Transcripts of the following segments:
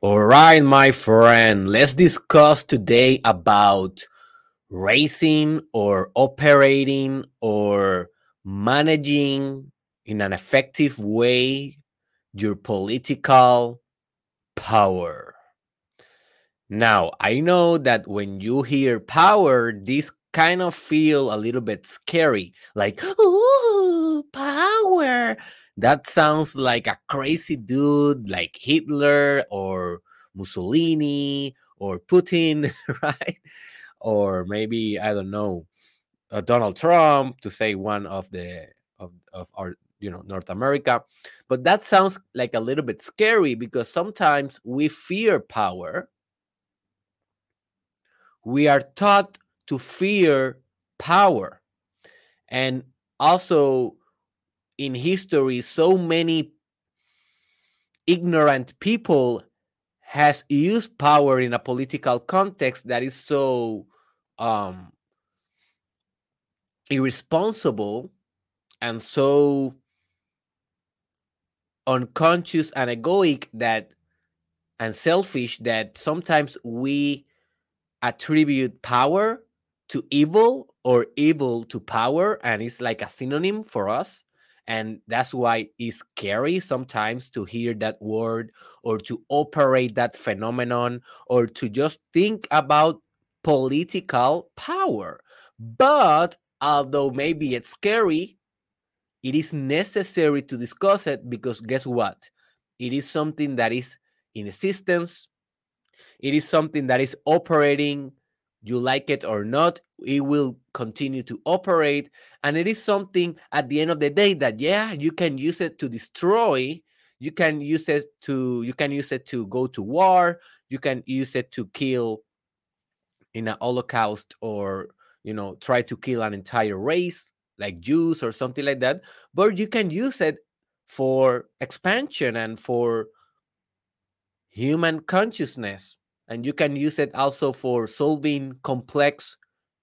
All right, my friend, let's discuss today about raising or operating or managing in an effective way your political power. Now, I know that when you hear power, this kind of feel a little bit scary, like, ooh, power. That sounds like a crazy dude like Hitler or Mussolini or Putin, right? Or maybe, I don't know, uh, Donald Trump to say one of the of, of our you know North America. But that sounds like a little bit scary because sometimes we fear power. We are taught to fear power. And also in history, so many ignorant people has used power in a political context that is so um, irresponsible and so unconscious and egoic that and selfish that sometimes we attribute power to evil or evil to power and it's like a synonym for us and that's why it's scary sometimes to hear that word or to operate that phenomenon or to just think about political power. But although maybe it's scary it is necessary to discuss it because guess what? It is something that is in existence. It is something that is operating you like it or not it will continue to operate and it is something at the end of the day that yeah you can use it to destroy you can use it to you can use it to go to war you can use it to kill in a holocaust or you know try to kill an entire race like jews or something like that but you can use it for expansion and for human consciousness and you can use it also for solving complex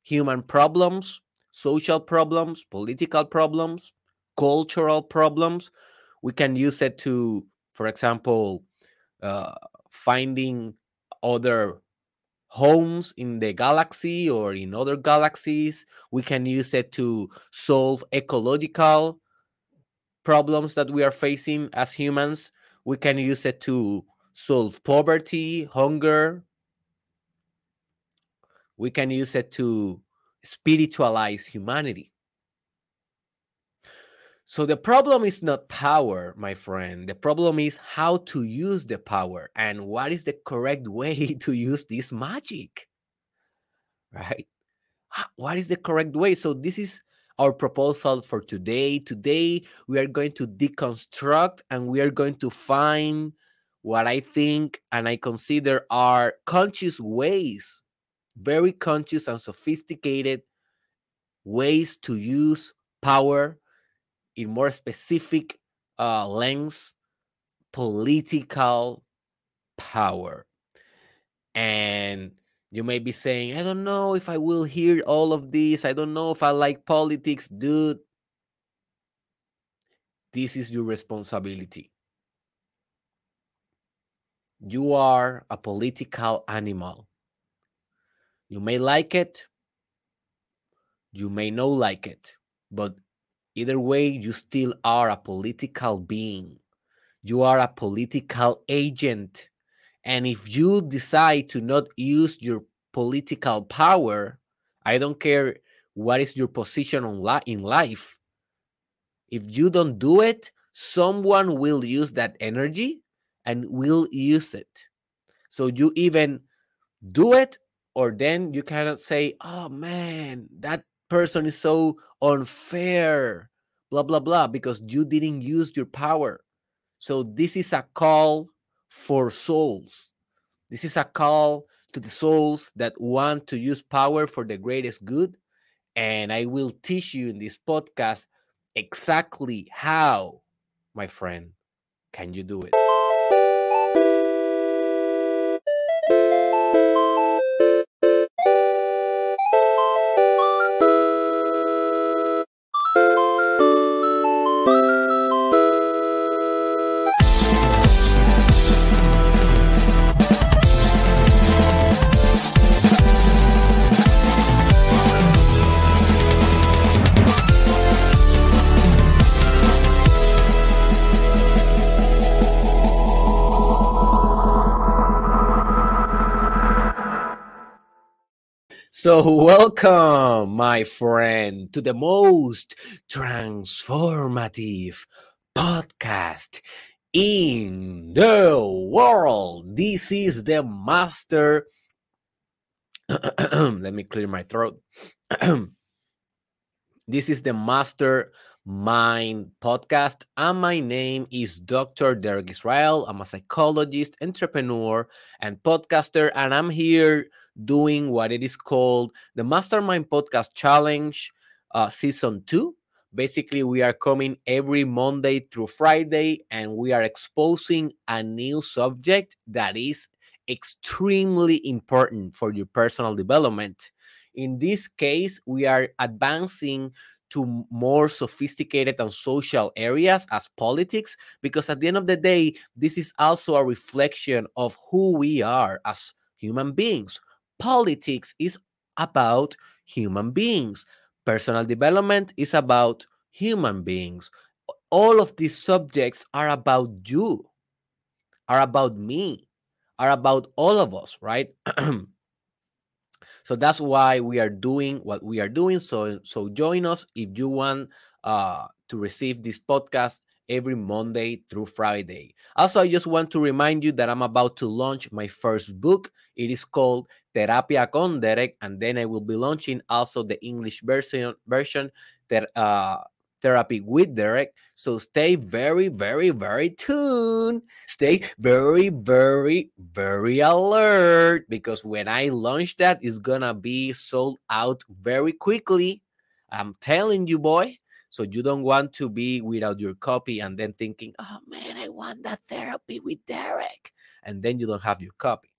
human problems, social problems, political problems, cultural problems. We can use it to, for example, uh, finding other homes in the galaxy or in other galaxies. We can use it to solve ecological problems that we are facing as humans. We can use it to solve poverty, hunger. We can use it to spiritualize humanity. So the problem is not power, my friend. The problem is how to use the power and what is the correct way to use this magic. Right? What is the correct way? So this is our proposal for today. Today we are going to deconstruct and we are going to find what I think and I consider are conscious ways, very conscious and sophisticated ways to use power in more specific uh, lens, political power. And you may be saying, I don't know if I will hear all of this. I don't know if I like politics, dude. This is your responsibility. You are a political animal. You may like it, you may not like it, but either way, you still are a political being. You are a political agent. And if you decide to not use your political power, I don't care what is your position on li- in life. If you don't do it, someone will use that energy and will use it. So you even do it, or then you cannot say, oh man, that person is so unfair, blah, blah, blah, because you didn't use your power. So this is a call for souls. This is a call to the souls that want to use power for the greatest good. And I will teach you in this podcast exactly how, my friend, can you do it. So, welcome, my friend, to the most transformative podcast in the world. This is the master. Let me clear my throat. this is the master mind podcast. And my name is Dr. Derek Israel. I'm a psychologist, entrepreneur, and podcaster. And I'm here doing what it is called the Mastermind Podcast Challenge uh, Season 2. Basically, we are coming every Monday through Friday and we are exposing a new subject that is extremely important for your personal development. In this case, we are advancing to more sophisticated and social areas as politics, because at the end of the day, this is also a reflection of who we are as human beings. Politics is about human beings, personal development is about human beings. All of these subjects are about you, are about me, are about all of us, right? So that's why we are doing what we are doing. So so join us if you want uh, to receive this podcast every Monday through Friday. Also, I just want to remind you that I'm about to launch my first book. It is called Terapia con Derek, and then I will be launching also the English version version uh, therapy with Derek. So stay very, very, very tuned. Stay very, very, very alert because when I launch that, it's gonna be sold out very quickly. I'm telling you, boy. So you don't want to be without your copy and then thinking, oh man, I want that therapy with Derek. And then you don't have your copy.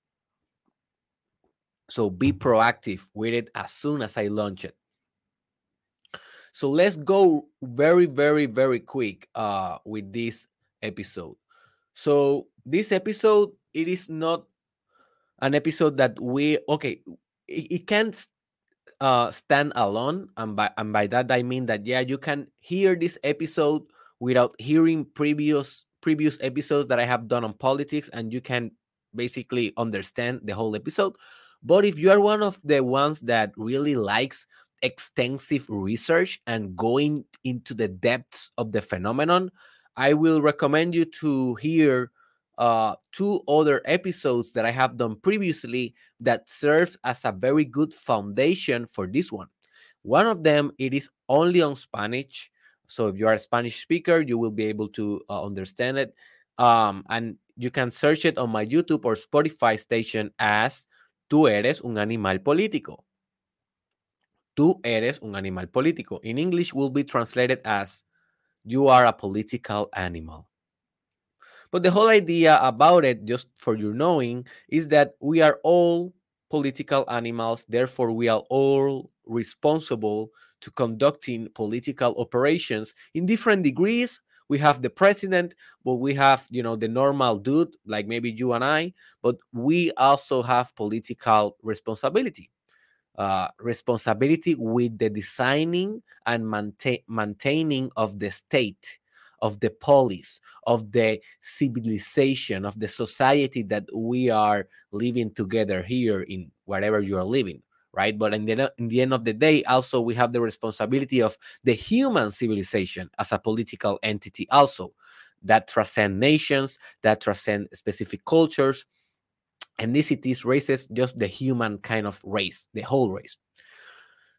So be proactive with it as soon as I launch it. So let's go very, very, very quick uh, with this episode. So this episode, it is not an episode that we okay. It, it can't uh, stand alone, and by and by that I mean that yeah, you can hear this episode without hearing previous previous episodes that I have done on politics, and you can basically understand the whole episode. But if you are one of the ones that really likes extensive research and going into the depths of the phenomenon, I will recommend you to hear uh, two other episodes that I have done previously that serves as a very good foundation for this one. One of them it is only on Spanish, so if you are a Spanish speaker, you will be able to uh, understand it. Um, and you can search it on my YouTube or Spotify station as "Tú eres un animal político." Tú eres un animal político. In English, will be translated as you are a political animal. But the whole idea about it, just for your knowing, is that we are all political animals. Therefore, we are all responsible to conducting political operations in different degrees. We have the president, but we have, you know, the normal dude, like maybe you and I, but we also have political responsibility uh, responsibility with the designing and maintain, maintaining of the state, of the police, of the civilization, of the society that we are living together here in wherever you are living, right? But in the, in the end of the day, also we have the responsibility of the human civilization as a political entity, also that transcend nations, that transcend specific cultures, ethnicities, races, just the human kind of race, the whole race.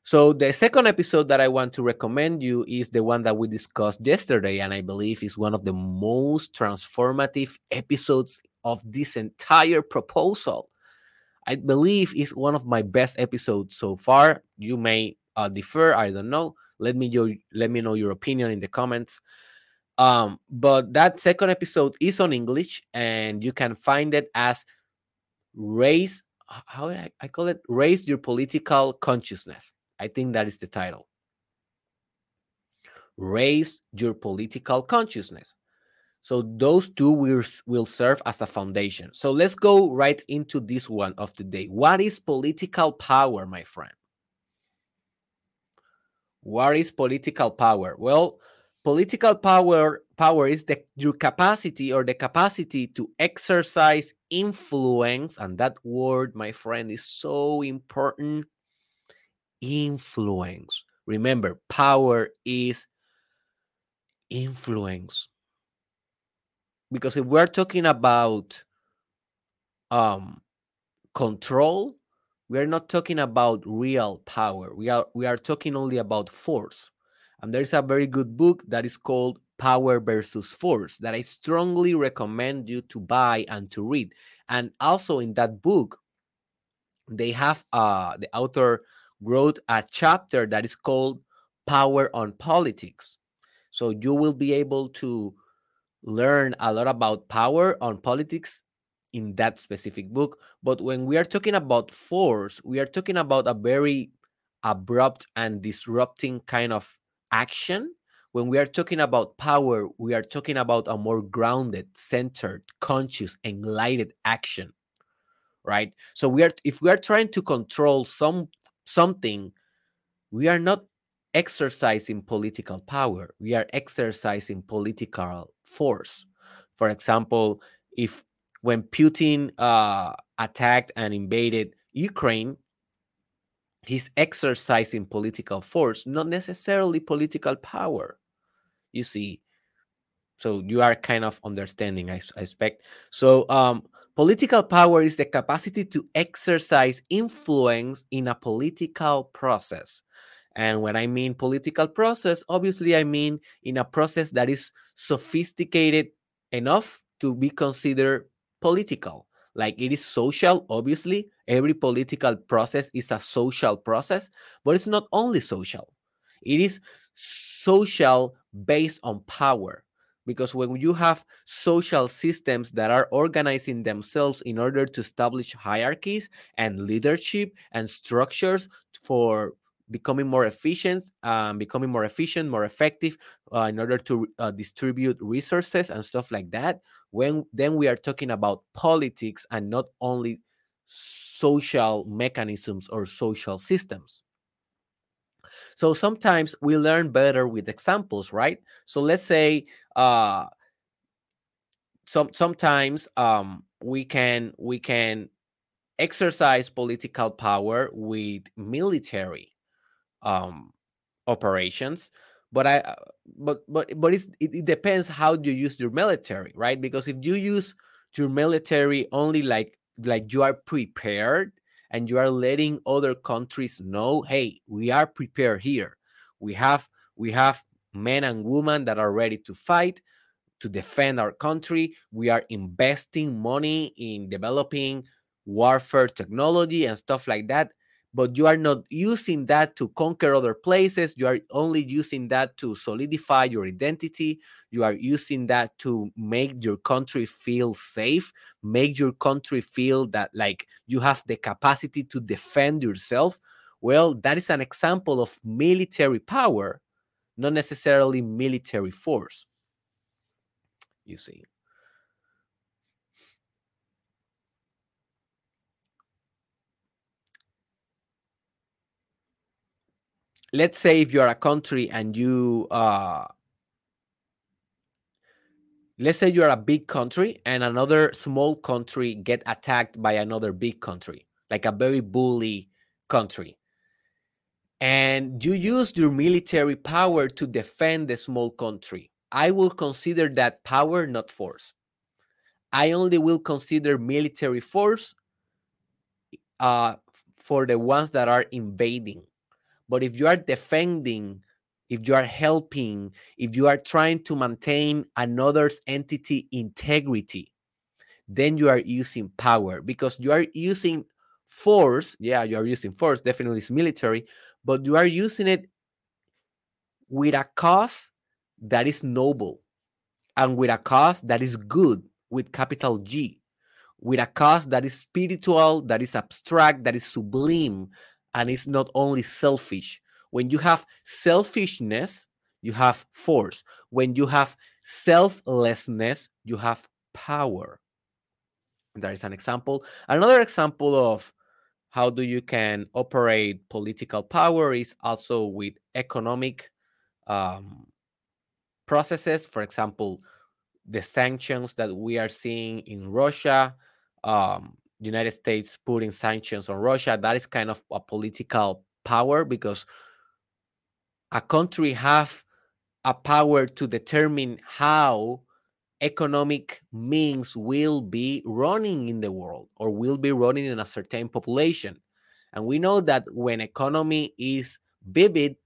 So the second episode that I want to recommend you is the one that we discussed yesterday, and I believe is one of the most transformative episodes of this entire proposal. I believe is one of my best episodes so far. You may uh, defer, I don't know. Let me your, let me know your opinion in the comments. Um, but that second episode is on English, and you can find it as raise how I, I call it raise your political consciousness i think that is the title. Raise your political consciousness. So those two will, will serve as a foundation. So let's go right into this one of today what is political power my friend? What is political power? Well political power power is the your capacity or the capacity to exercise influence and that word my friend is so important influence. Remember, power is influence. Because if we're talking about um, control, we are not talking about real power. We are we are talking only about force. And there's a very good book that is called Power versus Force that I strongly recommend you to buy and to read. And also in that book, they have uh the author wrote a chapter that is called Power on Politics. So you will be able to learn a lot about power on politics in that specific book. But when we are talking about force, we are talking about a very abrupt and disrupting kind of action. When we are talking about power, we are talking about a more grounded, centered, conscious, enlightened action. Right? So we are if we are trying to control some something, we are not exercising political power. We are exercising political force. For example, if when Putin uh, attacked and invaded Ukraine, he's exercising political force, not necessarily political power. You see, so you are kind of understanding, I, I expect. So, um, political power is the capacity to exercise influence in a political process. And when I mean political process, obviously I mean in a process that is sophisticated enough to be considered political. Like it is social, obviously. Every political process is a social process, but it's not only social, it is social based on power. Because when you have social systems that are organizing themselves in order to establish hierarchies and leadership and structures for becoming more efficient, um, becoming more efficient, more effective uh, in order to uh, distribute resources and stuff like that. When then we are talking about politics and not only social mechanisms or social systems. So sometimes we learn better with examples, right? So let's say uh, some sometimes um, we can we can exercise political power with military um, operations. But I, uh, but but but it, it depends how you use your military, right? Because if you use your military only like like you are prepared and you are letting other countries know, hey, we are prepared here. We have we have men and women that are ready to fight to defend our country. We are investing money in developing warfare technology and stuff like that but you are not using that to conquer other places. You are only using that to solidify your identity. You are using that to make your country feel safe, make your country feel that like you have the capacity to defend yourself. Well, that is an example of military power, not necessarily military force. You see. Let's say if you're a country and you uh let's say you're a big country and another small country get attacked by another big country like a very bully country. And you use your military power to defend the small country. I will consider that power not force. I only will consider military force uh, for the ones that are invading but if you are defending, if you are helping, if you are trying to maintain another's entity integrity, then you are using power because you are using force. Yeah, you are using force, definitely it's military, but you are using it with a cause that is noble and with a cause that is good with capital G, with a cause that is spiritual, that is abstract, that is sublime, and it's not only selfish. When you have selfishness, you have force. When you have selflessness, you have power. That is an example. Another example of how do you can operate political power is also with economic um, processes. For example, the sanctions that we are seeing in Russia, um, United States putting sanctions on Russia, that is kind of a political power because a country have a power to determine how economic means will be running in the world or will be running in a certain population. And we know that when economy is vivid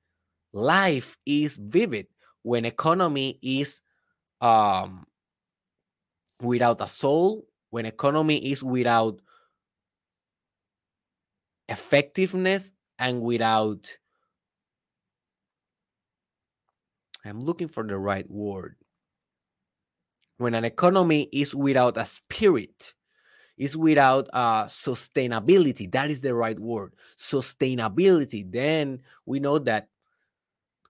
life is vivid. When economy is um, without a soul when economy is without effectiveness and without i'm looking for the right word. When an economy is without a spirit is without uh, sustainability that is the right word sustainability then we know that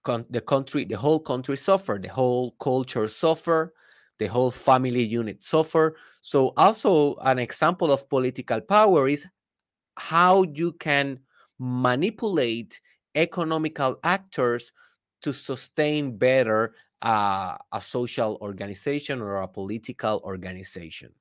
con- the country the whole country suffer the whole culture suffer the whole family unit suffer so also an example of political power is how you can manipulate economical actors to sustain better uh, a social organization or a political organization.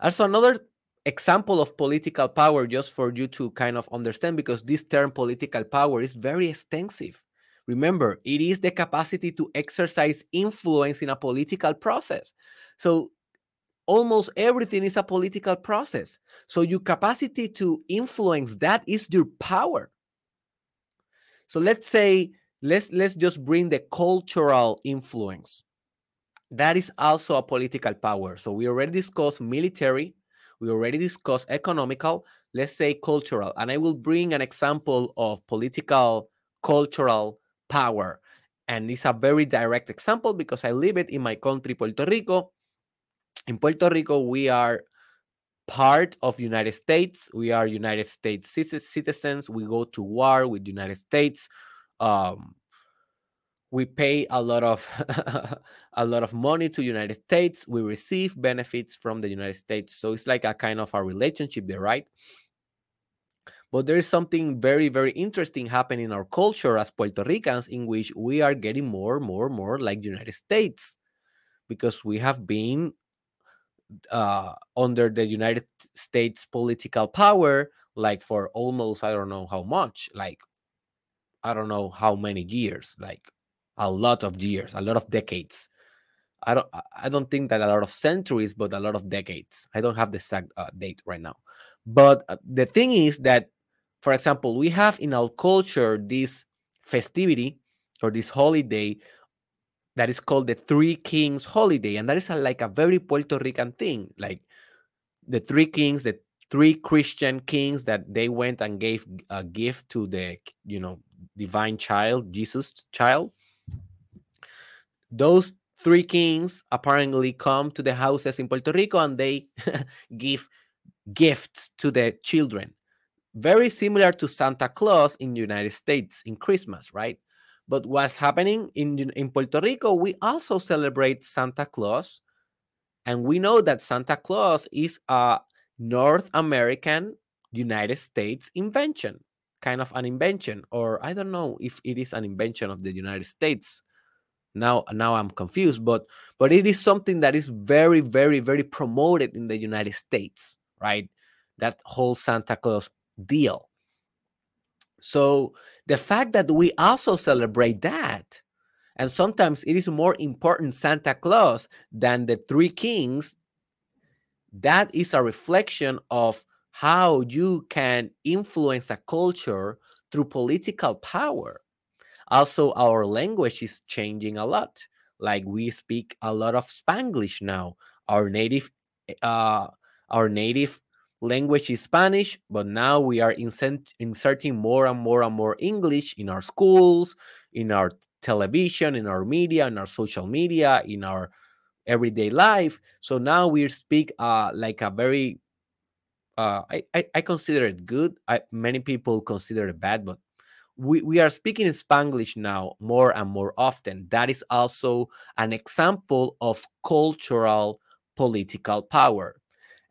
Also, another example of political power, just for you to kind of understand, because this term political power is very extensive. Remember, it is the capacity to exercise influence in a political process. So, almost everything is a political process. So, your capacity to influence that is your power. So, let's say let's let's just bring the cultural influence that is also a political power so we already discussed military we already discussed economical let's say cultural and i will bring an example of political cultural power and it's a very direct example because i live it in my country puerto rico. In puerto rico we are part of united states. We are united states citizens. We go to war with united states. Um, we pay a lot of a lot of money to united states. We receive benefits from the united states. So it's like a kind of a relationship there right but there is something very very interesting happening in our culture as puerto ricans in which we are getting more more more like the united states because we have been uh, under the united states political power like for almost i don't know how much like I don't know how many years, like a lot of years, a lot of decades. I don't I don't think that a lot of centuries, but a lot of decades. I don't have the exact uh, date right now. But uh, the thing is that, for example, we have in our culture this festivity or this holiday that is called the Three Kings holiday, and that is a, like a very Puerto Rican thing. Like the Three Kings, the three Christian kings that they went and gave a gift to the you know divine child, Jesus child. Those three kings apparently come to the houses in Puerto Rico and they give gifts to the children. Very similar to Santa Claus in the United States in Christmas, right? But what's happening in, in Puerto Rico, we also celebrate Santa Claus. And we know that Santa Claus is a North American United States invention kind of an invention or i don't know if it is an invention of the united states now now i'm confused but but it is something that is very very very promoted in the united states right that whole santa claus deal so the fact that we also celebrate that and sometimes it is more important santa claus than the three kings that is a reflection of how you can influence a culture through political power. Also, our language is changing a lot. Like we speak a lot of Spanglish now. Our native, uh, our native language is Spanish, but now we are inserting more and more and more English in our schools, in our television, in our media, in our social media, in our everyday life. So now we speak uh, like a very uh, I, I, I consider it good. I, many people consider it bad, but we, we are speaking in Spanglish now more and more often. That is also an example of cultural political power.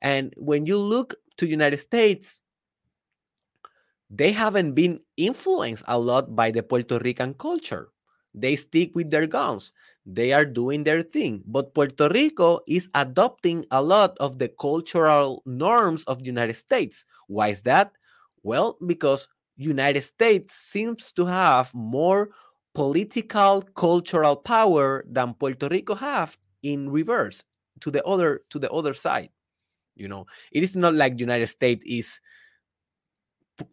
And when you look to United States, they haven't been influenced a lot by the Puerto Rican culture. They stick with their guns. They are doing their thing. But Puerto Rico is adopting a lot of the cultural norms of the United States. Why is that? Well, because United States seems to have more political cultural power than Puerto Rico have in reverse to the other to the other side. You know, it is not like United States is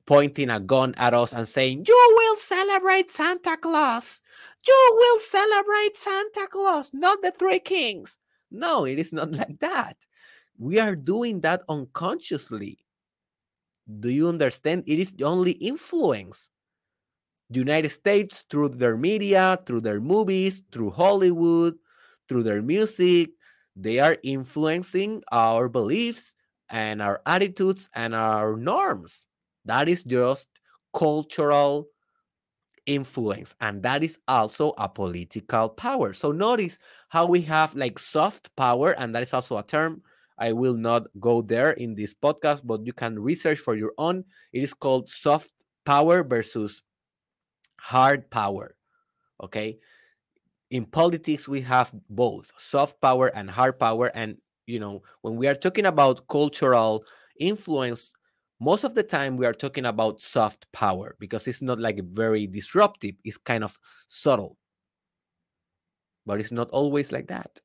pointing a gun at us and saying, You will celebrate Santa Claus. You will celebrate Santa Claus, not the three kings. No, it is not like that. We are doing that unconsciously. Do you understand? It is only influence. The United States through their media, through their movies, through Hollywood, through their music, they are influencing our beliefs and our attitudes and our norms. That is just cultural influence and that is also a political power. So notice how we have like soft power and that is also a term i will not go there in this podcast but you can research for your own. It is called soft power versus hard power okay in politics we have both soft power and hard power. And you know when we are talking about cultural influence most of the time we are talking about soft power because it's not like very disruptive. It's kind of subtle. But it's not always like that.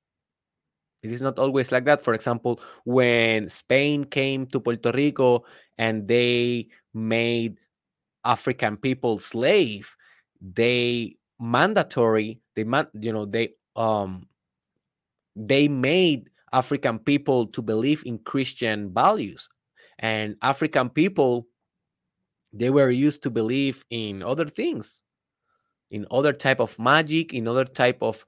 It is not always like that. For example when spain came to puerto rico and they made african people slave they mandatory they you know they um they made african people to believe in christian values. And african people they were used to believe in other things in other type of magic in other type of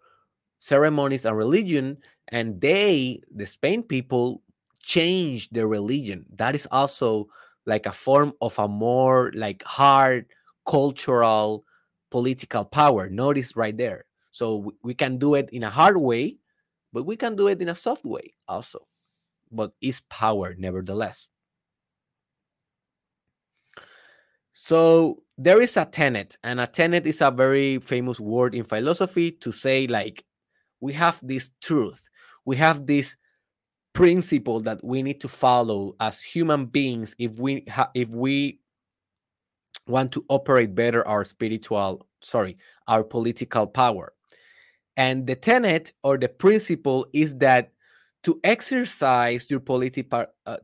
ceremonies and religion and they the spain people changed their religion. That is also like a form of a more like hard cultural political power. Notice right there so we can do it in a hard way but we can do it in a soft way also. But it's power nevertheless. So there is a tenet, and a tenet is a very famous word in philosophy to say, like, we have this truth, we have this principle that we need to follow as human beings if we if we want to operate better our spiritual sorry our political power and the tenet or the principle is that to exercise your political uh,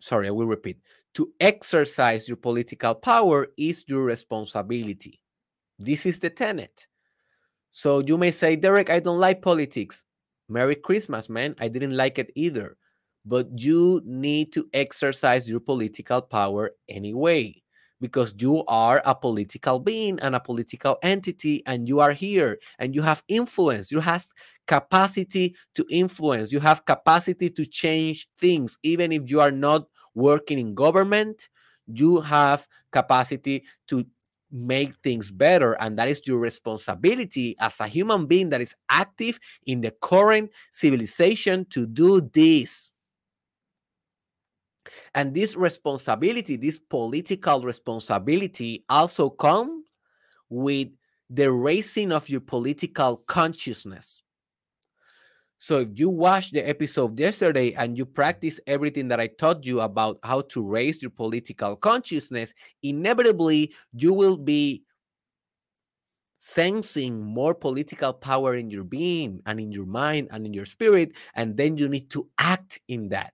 sorry i will repeat to exercise your political power is your responsibility. This is the tenet. So you may say, Derek, I don't like politics. Merry Christmas, man. I didn't like it either. But you need to exercise your political power anyway, because you are a political being and a political entity, and you are here and you have influence. You have capacity to influence. You have capacity to change things, even if you are not working in government, you have capacity to make things better and that is your responsibility as a human being that is active in the current civilization to do this and this responsibility this political responsibility also comes with the raising of your political consciousness so if you watch the episode yesterday and you practice everything that I taught you about how to raise your political consciousness, inevitably you will be sensing more political power in your being and in your mind and in your spirit. And then you need to act in that.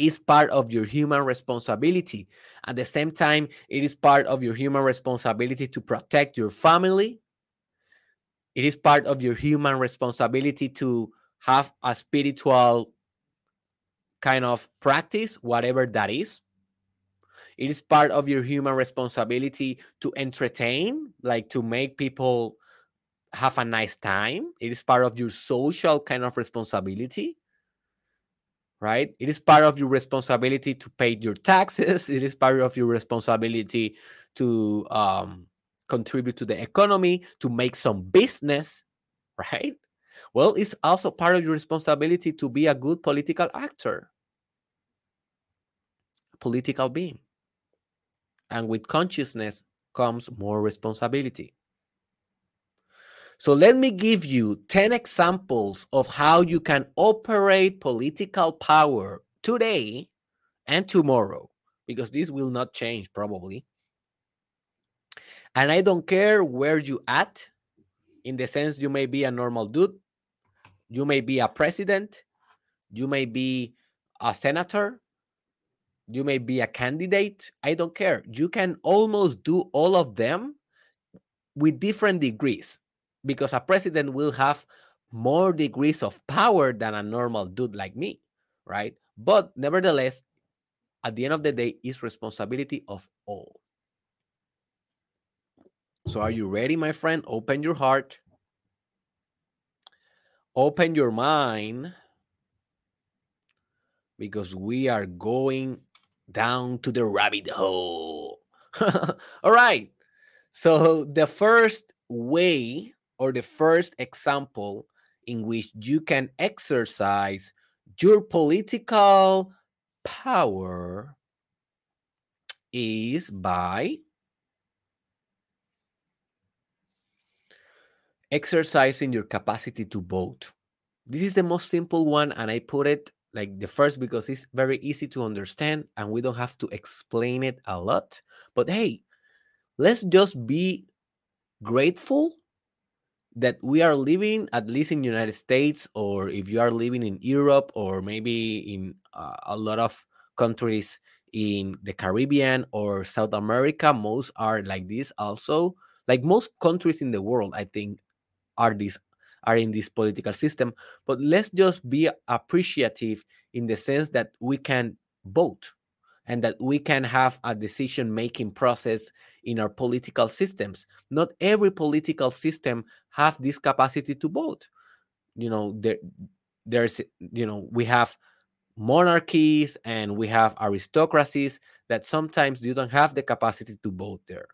It's part of your human responsibility. At the same time, it is part of your human responsibility to protect your family, it is part of your human responsibility to have a spiritual kind of practice, whatever that is. It is part of your human responsibility to entertain, like to make people have a nice time. It is part of your social kind of responsibility, right? It is part of your responsibility to pay your taxes. It is part of your responsibility to um, contribute to the economy, to make some business, right? Well, it's also part of your responsibility to be a good political actor, political being. And with consciousness comes more responsibility. So let me give you 10 examples of how you can operate political power today and tomorrow because this will not change probably. And I don't care where you at, in the sense you may be a normal dude, you may be a president, you may be a senator, you may be a candidate. I don't care. You can almost do all of them with different degrees because a president will have more degrees of power than a normal dude like me, right? But nevertheless, at the end of the day, it's responsibility of all. So, are you ready, my friend? Open your heart, open your mind, because we are going down to the rabbit hole. all right. So, the first way or the first example in which you can exercise your political power is by exercising your capacity to vote. This is the most simple one, and I put it like the first because it's very easy to understand and we don't have to explain it a lot. But hey, let's just be grateful that we are living at least in the united states or if you are living in europe or maybe in uh, a lot of countries in the caribbean or south america most are like this also. Like most countries in the world i think are this are in this political system. But let's just be appreciative in the sense that we can vote and that we can have a decision making process in our political systems. Not every political system has this capacity to vote. You know there there's you know we have monarchies and we have aristocracies that sometimes you don't have the capacity to vote there.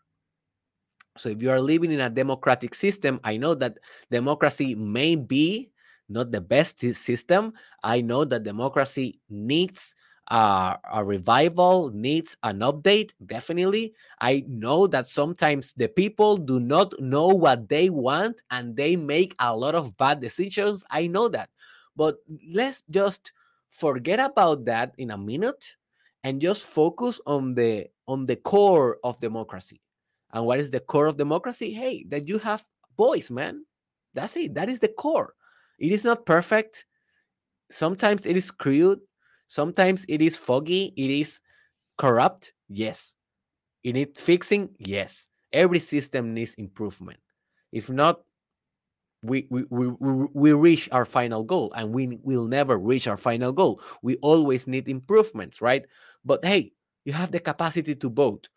So if you are living in a democratic system i know that democracy may be not the best system. I know that democracy needs uh, a revival needs an update definitely. I know that sometimes the people do not know what they want and they make a lot of bad decisions. I know that. But let's just forget about that in a minute and just focus on the on the core of democracy. And what is the core of democracy? Hey that you have voice man. That's it. That is the core. It is not perfect. Sometimes it is crude Sometimes it is foggy, it is corrupt. Yes. It needs fixing. Yes. Every system needs improvement. If not, we, we, we, we reach our final goal and we will never reach our final goal. We always need improvements, right? But hey, you have the capacity to vote.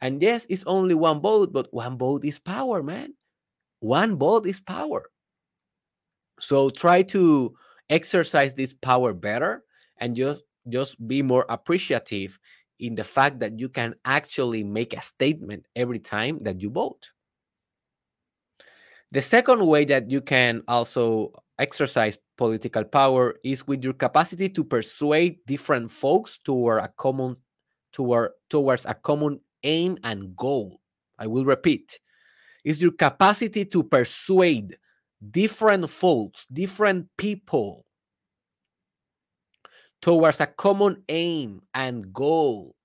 And yes, it's only one vote, but one vote is power, man. One vote is power. So try to exercise this power better and just just be more appreciative in the fact that you can actually make a statement every time that you vote. The second way that you can also exercise political power is with your capacity to persuade different folks toward a common toward towards a common aim and goal. I will repeat. Is your capacity to persuade different folks, different people towards a common aim and goal.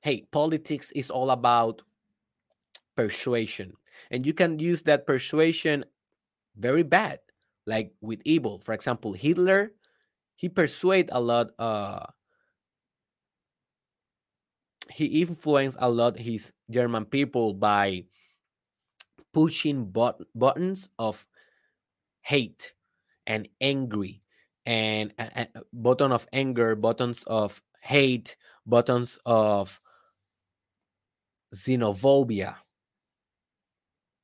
Hey, politics is all about persuasion, and you can use that persuasion very bad, like with evil. For example, Hitler, he persuade a lot. Uh, he influenced a lot his German people by pushing but- buttons of hate and angry and a, a button of anger, buttons of hate, buttons of xenophobia.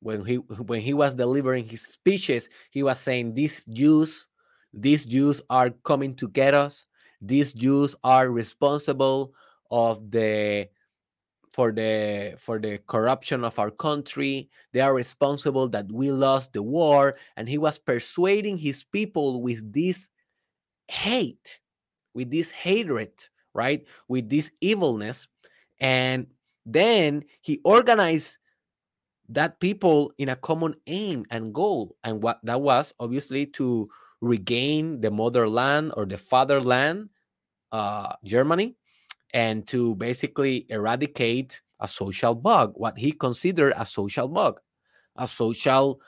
When he when he was delivering his speeches, he was saying these Jews, these Jews are coming to get us. These Jews are responsible of the for the for the corruption of our country they are responsible that we lost the war and he was persuading his people with this hate, with this hatred, right? With this evilness. And then he organized that people in a common aim and goal. And what that was obviously to regain the motherland or the fatherland uh, Germany and to basically eradicate a social bug, what he considered a social bug, a social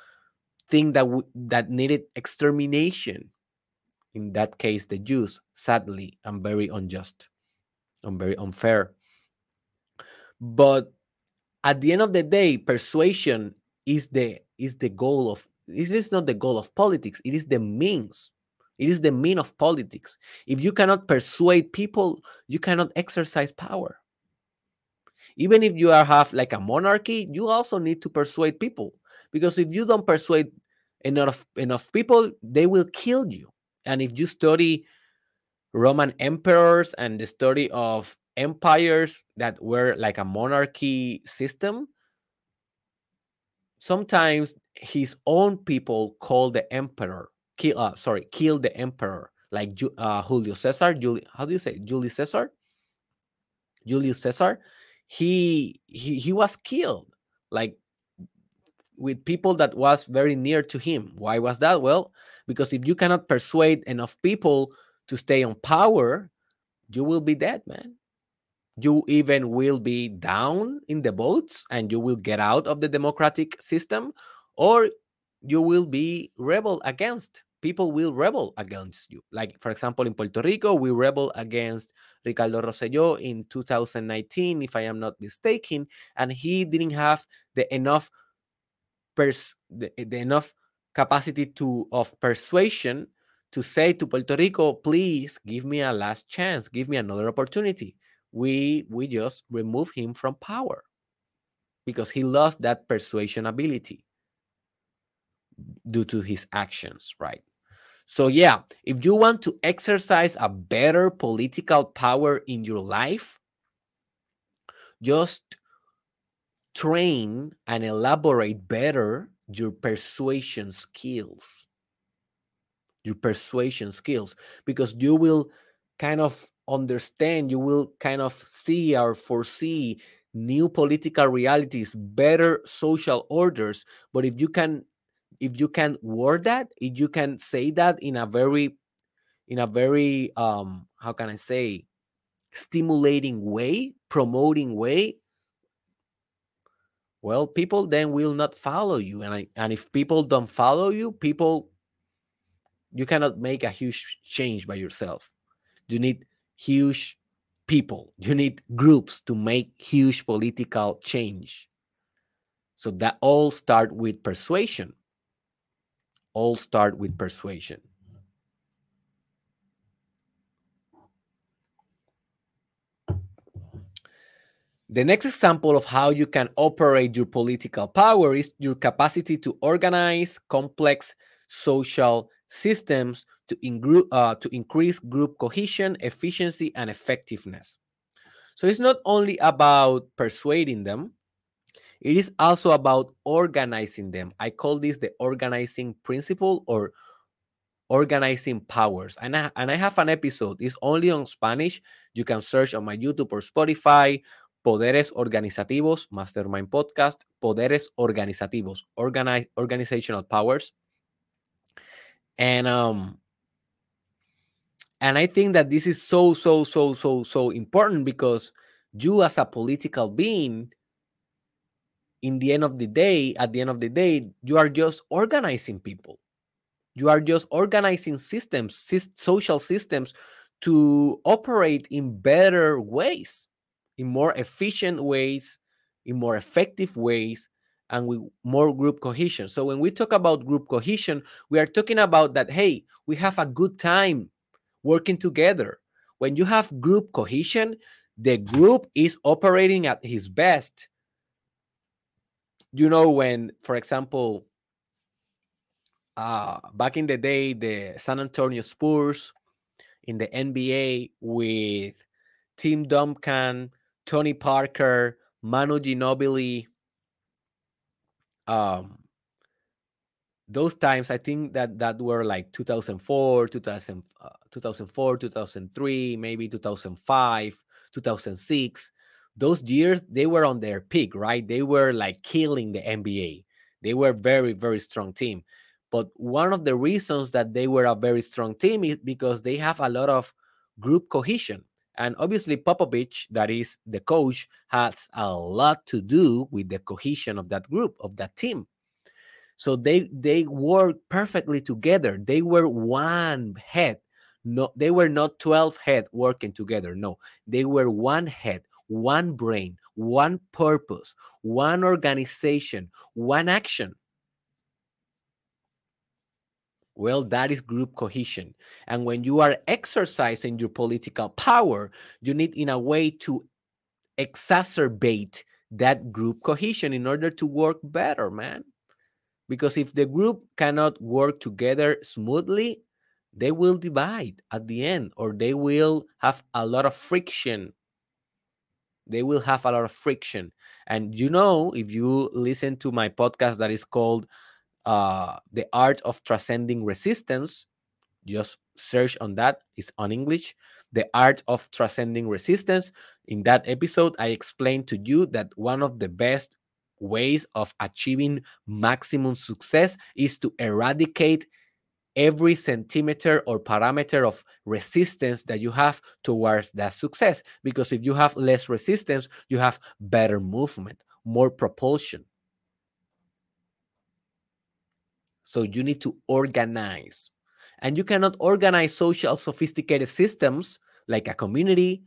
thing that w- that needed extermination. In that case, the Jews, sadly, and very unjust and very unfair. But at the end of the day, persuasion is the is the goal of it is not the goal of politics, it is the means. It is the mean of politics. If you cannot persuade people, you cannot exercise power. Even if you are have like a monarchy, you also need to persuade people because if you don't persuade enough enough people, they will kill you. And if you study Roman emperors and the story of empires that were like a monarchy system, sometimes his own people call the emperor kill uh, sorry kill the emperor like uh, Julio Caesar Juli, how do you say Julius Caesar Julius Caesar he, he he was killed like with people that was very near to him. Why was that? Well because if you cannot persuade enough people to stay on power you will be dead man. You even will be down in the votes and you will get out of the democratic system or you will be rebel against people will rebel against you. Like for example in puerto rico we rebel against ricardo rosselló in 2019 if i am not mistaken and he didn't have the enough pers- the, the enough capacity to of persuasion to say to puerto rico please give me a last chance. Give me another opportunity. We we just remove him from power because he lost that persuasion ability due to his actions right? So yeah if you want to exercise a better political power in your life just train and elaborate better your persuasion skills your persuasion skills because you will kind of understand, you will kind of see or foresee new political realities, better social orders. But if you can, if you can word that, if you can say that in a very, in a very, um, how can I say, stimulating way, promoting way, well, people then will not follow you. And I, and if people don't follow you, people, you cannot make a huge change by yourself. You need huge people, you need groups to make huge political change. So that all start with persuasion. All start with persuasion. The next example of how you can operate your political power is your capacity to organize complex social systems to, uh, to increase group cohesion, efficiency, and effectiveness. So it's not only about persuading them, it is also about organizing them. I call this the organizing principle or organizing powers. And I, and I have an episode, it's only on Spanish. You can search on my YouTube or Spotify. Poderes Organizativos, Mastermind Podcast, Poderes Organizativos, organize, organizational powers. And um and i think that this is so so so so so important because you as a political being in the end of the day at the end of the day you are just organizing people. You are just organizing systems social systems to operate in better ways in more efficient ways in more effective ways and with more group cohesion. So when we talk about group cohesion, we are talking about that, hey, we have a good time working together. When you have group cohesion, the group is operating at his best. You know, when, for example, uh, back in the day, the San Antonio Spurs in the NBA with Tim Duncan, Tony Parker, Manu Ginobili, um those times i think that that were like 2004 2000, uh, 2004 2003 maybe 2005 2006 those years they were on their peak right? They were like killing the nba they were very very strong team. But one of the reasons that they were a very strong team is because they have a lot of group cohesion. And obviously, Popovich, that is the coach, has a lot to do with the cohesion of that group, of that team. So they they work perfectly together. They were one head. No, they were not 12 head working together. No, they were one head, one brain, one purpose, one organization, one action. Well, that is group cohesion. And when you are exercising your political power, you need, in a way, to exacerbate that group cohesion in order to work better, man. Because if the group cannot work together smoothly, they will divide at the end or they will have a lot of friction. They will have a lot of friction. And you know, if you listen to my podcast that is called uh, The Art of Transcending Resistance, just search on that, it's on English. The Art of Transcending Resistance. In that episode, I explained to you that one of the best ways of achieving maximum success is to eradicate every centimeter or parameter of resistance that you have towards that success. Because if you have less resistance, you have better movement, more propulsion. So you need to organize. And you cannot organize social sophisticated systems like a community,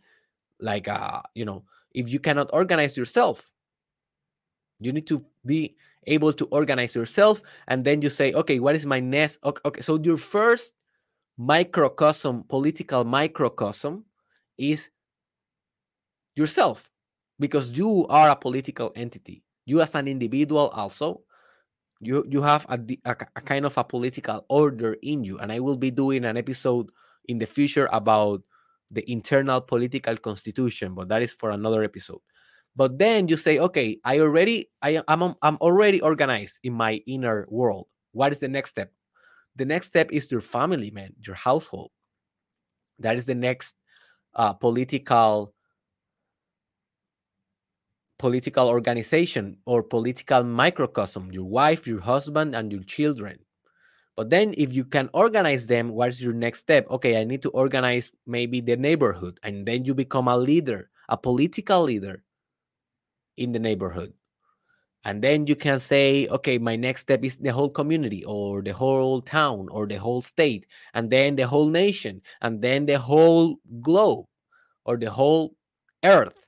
like a, you know, if you cannot organize yourself. You need to be able to organize yourself and then you say okay what is my next okay, okay, so your first microcosm political microcosm is yourself because you are a political entity you as an individual also you you have a, a, a kind of a political order in you and i will be doing an episode in the future about the internal political constitution but that is for another episode. But then you say okay i already i am i'm already organized in my inner world. What is the next step? The next step is your family man your household. That is the next uh, political political organization or political microcosm your wife your husband and your children. But then if you can organize them what's your next step? Okay i need to organize maybe the neighborhood and then you become a leader a political leader in the neighborhood. And then you can say, okay, my next step is the whole community or the whole town or the whole state, and then the whole nation, and then the whole globe or the whole earth,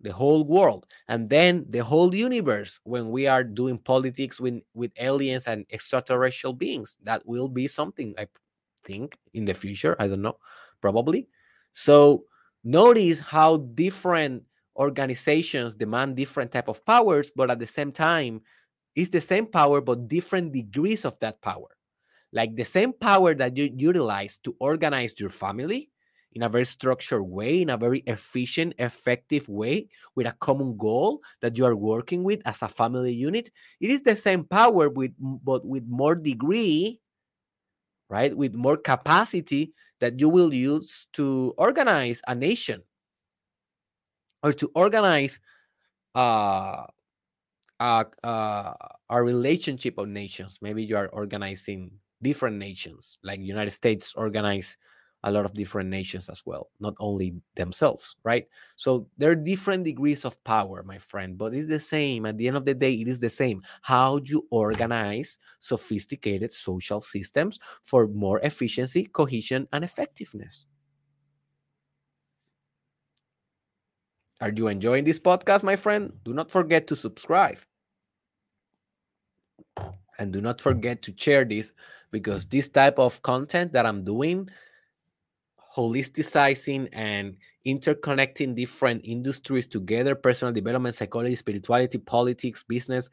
the whole world, and then the whole universe when we are doing politics with, with aliens and extraterrestrial beings. That will be something I think in the future. I don't know, probably. So notice how different organizations demand different type of powers but at the same time it's the same power but different degrees of that power like the same power that you utilize to organize your family in a very structured way in a very efficient effective way with a common goal that you are working with as a family unit it is the same power with but with more degree right with more capacity that you will use to organize a nation or to organize uh, uh, a relationship of nations. Maybe you are organizing different nations, like United States organize a lot of different nations as well, not only themselves, right? So there are different degrees of power, my friend, but it's the same. At the end of the day, it is the same. How you organize sophisticated social systems for more efficiency, cohesion, and effectiveness. Are you enjoying this podcast, my friend? Do not forget to subscribe. And do not forget to share this because this type of content that I'm doing, holisticizing and interconnecting different industries together personal development, psychology, spirituality, politics, business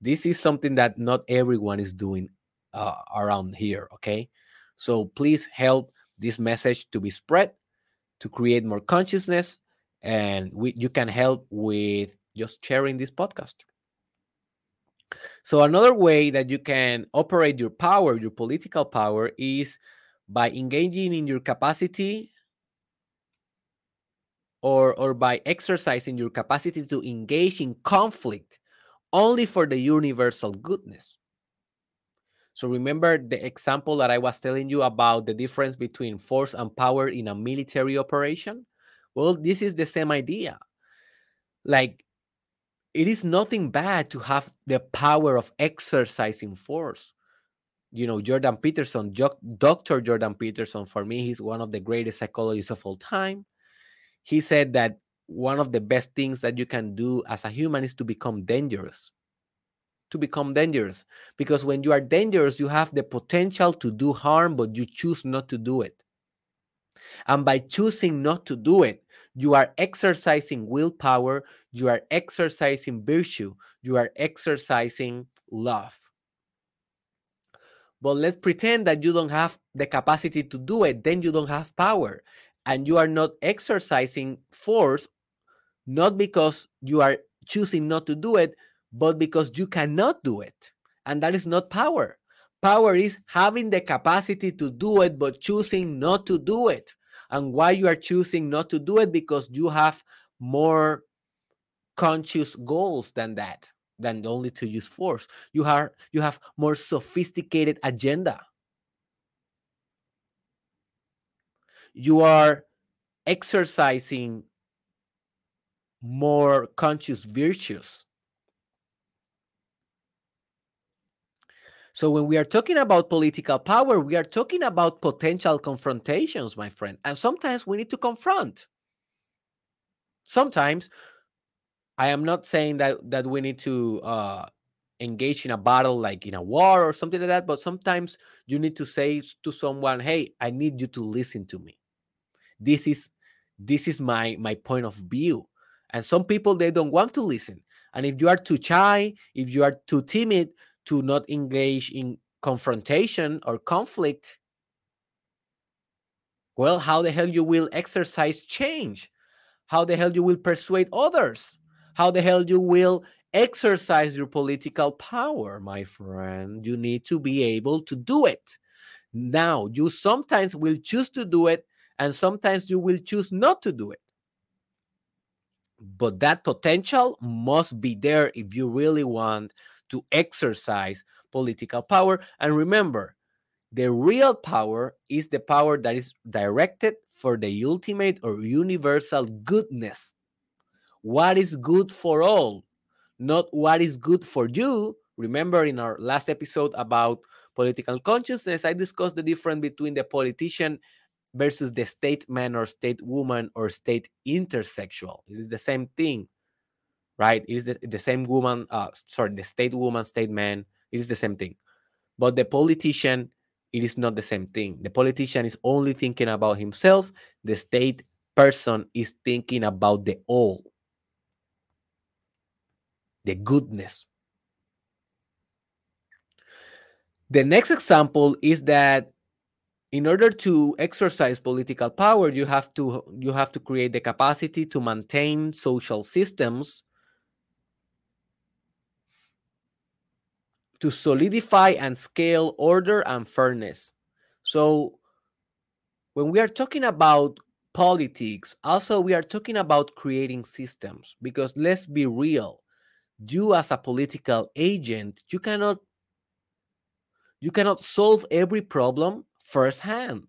this is something that not everyone is doing uh, around here. Okay. So please help this message to be spread to create more consciousness and we, you can help with just sharing this podcast. So another way that you can operate your power, your political power, is by engaging in your capacity or, or by exercising your capacity to engage in conflict only for the universal goodness. So remember the example that I was telling you about the difference between force and power in a military operation? Well, this is the same idea. Like, it is nothing bad to have the power of exercising force. You know, Jordan Peterson, Dr. Jordan Peterson, for me, he's one of the greatest psychologists of all time. He said that one of the best things that you can do as a human is to become dangerous to become dangerous because when you are dangerous you have the potential to do harm but you choose not to do it and by choosing not to do it you are exercising willpower you are exercising virtue you are exercising love but let's pretend that you don't have the capacity to do it then you don't have power and you are not exercising force not because you are choosing not to do it but because you cannot do it. And that is not power. Power is having the capacity to do it, but choosing not to do it. And why you are choosing not to do it? Because you have more conscious goals than that, than only to use force. You you have more sophisticated agenda. You are exercising more conscious virtues So when we are talking about political power, we are talking about potential confrontations, my friend. And sometimes we need to confront. Sometimes I am not saying that that we need to uh, engage in a battle like in a war or something like that, but sometimes you need to say to someone, "Hey, I need you to listen to me. This is this is my my point of view." And some people they don't want to listen. And if you are too shy, if you are too timid, to not engage in confrontation or conflict, well, how the hell you will exercise change? How the hell you will persuade others? How the hell you will exercise your political power, my friend? You need to be able to do it. Now, you sometimes will choose to do it, and sometimes you will choose not to do it. But that potential must be there if you really want to exercise political power. And remember, the real power is the power that is directed for the ultimate or universal goodness. What is good for all, not what is good for you. Remember, in our last episode about political consciousness, I discussed the difference between the politician versus the state man or state woman or state intersexual. It is the same thing right? It is the, the same woman, uh, sorry, the state woman, state man, it is the same thing. But the politician, it is not the same thing. The politician is only thinking about himself. The state person is thinking about the all, the goodness. The next example is that in order to exercise political power you have to you have to create the capacity to maintain social systems to solidify and scale order and fairness. So, when we are talking about politics, also we are talking about creating systems because let's be real. You as a political agent, you cannot you cannot solve every problem firsthand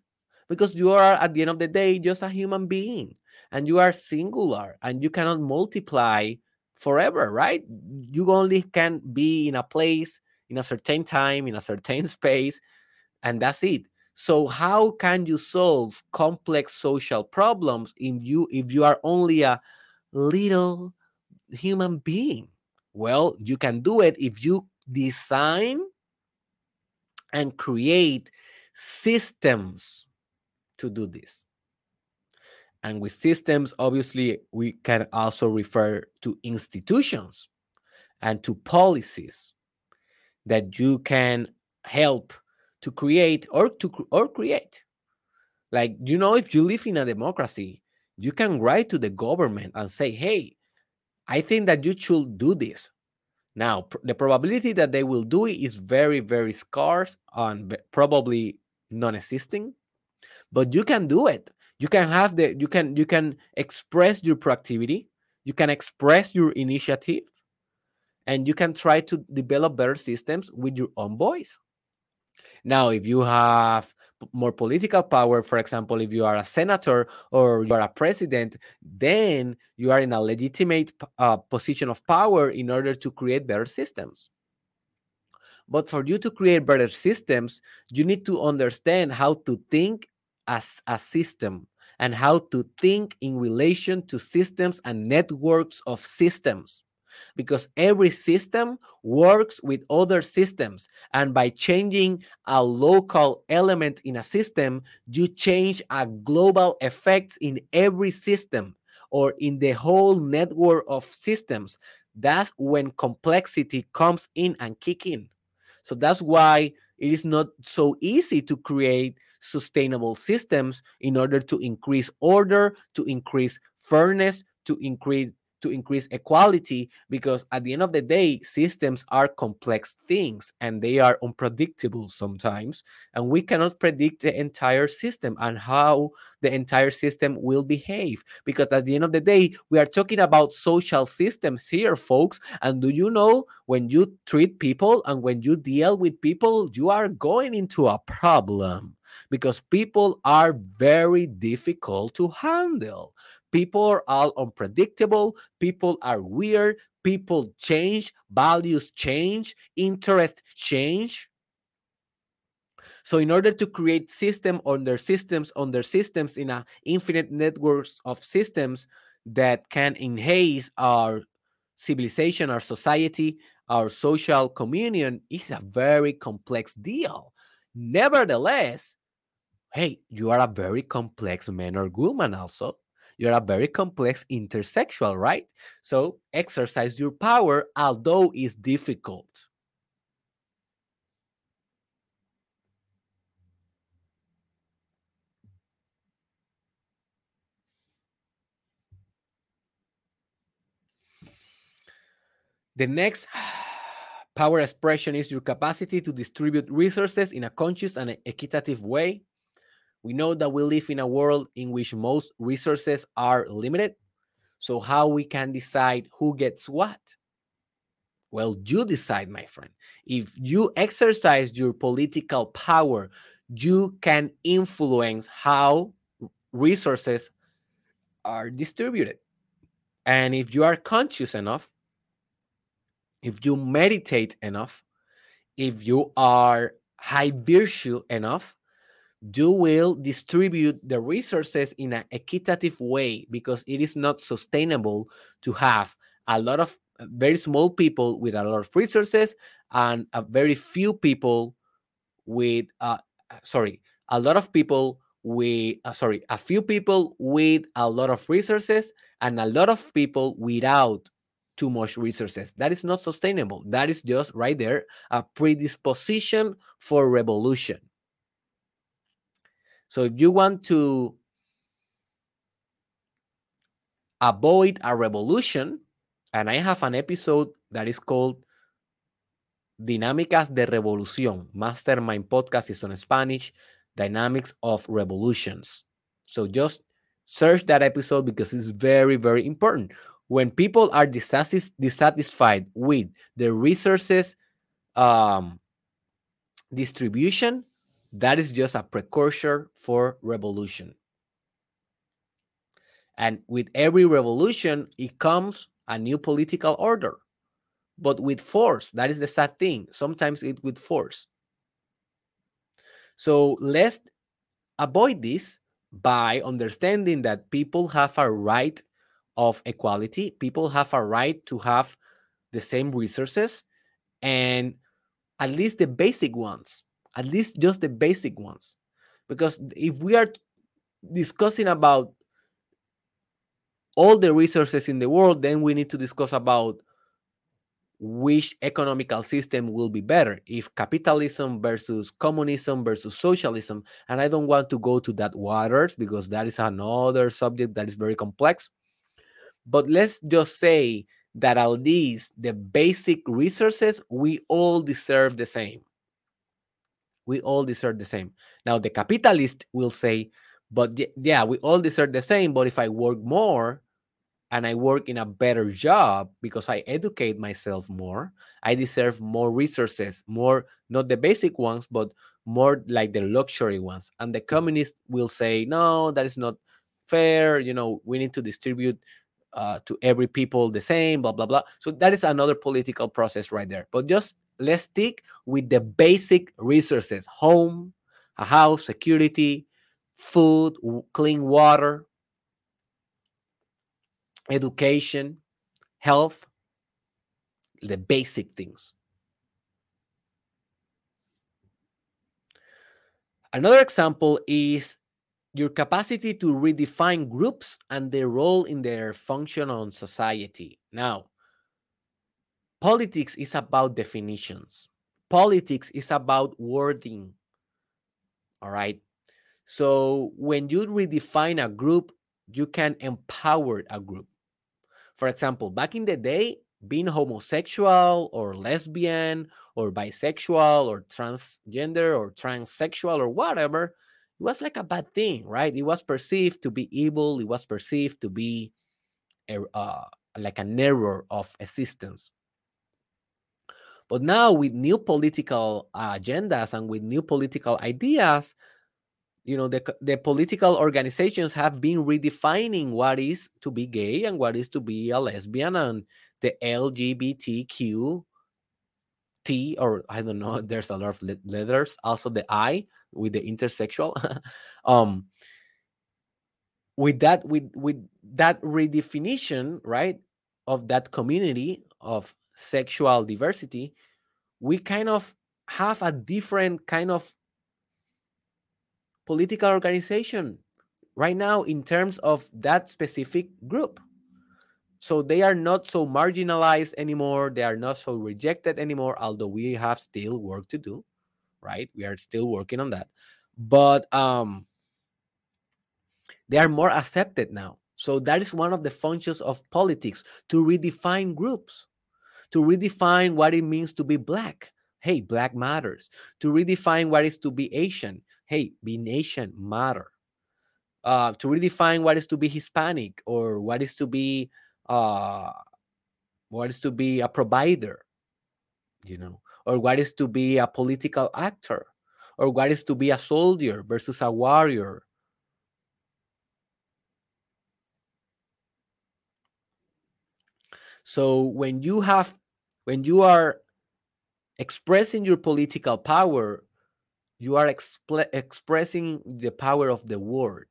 because you are at the end of the day just a human being and you are singular and you cannot multiply forever, right? You only can be in a place in a certain time, in a certain space, and that's it. So how can you solve complex social problems if you if you are only a little human being? Well, you can do it if you design and create systems to do this. And with systems, obviously, we can also refer to institutions and to policies that you can help to create or to or create like you know if you live in a democracy you can write to the government and say hey i think that you should do this. Now pr- the probability that they will do it is very very scarce and probably non-existing but you can do it. You can have the you can you can express your proactivity you can express your initiative and you can try to develop better systems with your own voice Now, if you have more political power, for example, if you are a senator or you are a president, then you are in a legitimate uh, position of power in order to create better systems. But for you to create better systems, you need to understand how to think as a system and how to think in relation to systems and networks of systems because every system works with other systems. And by changing a local element in a system, you change a global effect in every system or in the whole network of systems. That's when complexity comes in and kick in. So that's why it is not so easy to create sustainable systems in order to increase order, to increase fairness, to increase to increase equality because at the end of the day systems are complex things and they are unpredictable sometimes. And we cannot predict the entire system and how the entire system will behave because at the end of the day we are talking about social systems here folks. And do you know when you treat people and when you deal with people you are going into a problem because people are very difficult to handle People are all unpredictable. People are weird. People change. Values change. Interest change. So in order to create system under systems under systems in a infinite networks of systems that can enhance our civilization, our society, our social communion is a very complex deal. Nevertheless, hey, you are a very complex man or woman also you're a very complex intersexual, right? So exercise your power, although it's difficult. The next power expression is your capacity to distribute resources in a conscious and equitative way we know that we live in a world in which most resources are limited. So, how we can decide who gets what? Well, you decide, my friend. If you exercise your political power, you can influence how resources are distributed. And if you are conscious enough, if you meditate enough, if you are high virtue enough, you will distribute the resources in an equitative way because it is not sustainable to have a lot of uh, very small people with a lot of resources and a very few people with uh, uh sorry a lot of people with uh, sorry a few people with a lot of resources and a lot of people without too much resources. That is not sustainable. That is just right there a predisposition for revolution so if you want to avoid a revolution, and I have an episode that is called Dinámicas de Revolución. Mastermind podcast is on Spanish, Dynamics of Revolutions. So just search that episode because it's very, very important. When people are dissatisfied with the resources um, distribution, that is just a precursor for revolution. And with every revolution, it comes a new political order, but with force. That is the sad thing. Sometimes it with force. So let's avoid this by understanding that people have a right of equality. People have a right to have the same resources and at least the basic ones at least just the basic ones. Because if we are discussing about all the resources in the world then we need to discuss about which economical system will be better if capitalism versus communism versus socialism. And i don't want to go to that waters because that is another subject that is very complex. But let's just say that at least the basic resources we all deserve the same we all deserve the same. Now, the capitalist will say, but yeah, we all deserve the same. But if I work more, and I work in a better job because I educate myself more, I deserve more resources, more, not the basic ones, but more like the luxury ones. And the communist will say, no, that is not fair. You know, we need to distribute uh, to every people the same, blah, blah, blah. So that is another political process right there. But just let's stick with the basic resources home, a house, security, food, clean water, education, health, the basic things. Another example is your capacity to redefine groups and their role in their function on society. Now, politics is about definitions. Politics is about wording. All right. So when you redefine a group, you can empower a group. For example, back in the day, being homosexual or lesbian or bisexual or transgender or transsexual or whatever, it was like a bad thing, right? It was perceived to be evil. It was perceived to be a, uh, like an error of existence. But now, with new political agendas and with new political ideas, you know the, the political organizations have been redefining what is to be gay and what is to be a lesbian and the lgbtq t or i don't know there's a lot of letters also the i with the intersexual. Um with that with with that redefinition right of that community of sexual diversity we kind of have a different kind of political organization right now in terms of that specific group. So they are not so marginalized anymore. They are not so rejected anymore, although we have still work to do, right? We are still working on that. But um, they are more accepted now. So that is one of the functions of politics to redefine groups, to redefine what it means to be black. Hey, black matters. To redefine what is to be Asian hey, be nation matter. Uh, to redefine what is to be Hispanic or what is to be uh, what is to be a provider, you know, or what is to be a political actor, or what is to be a soldier versus a warrior. So when you have when you are expressing your political power, you are expressing the power of the word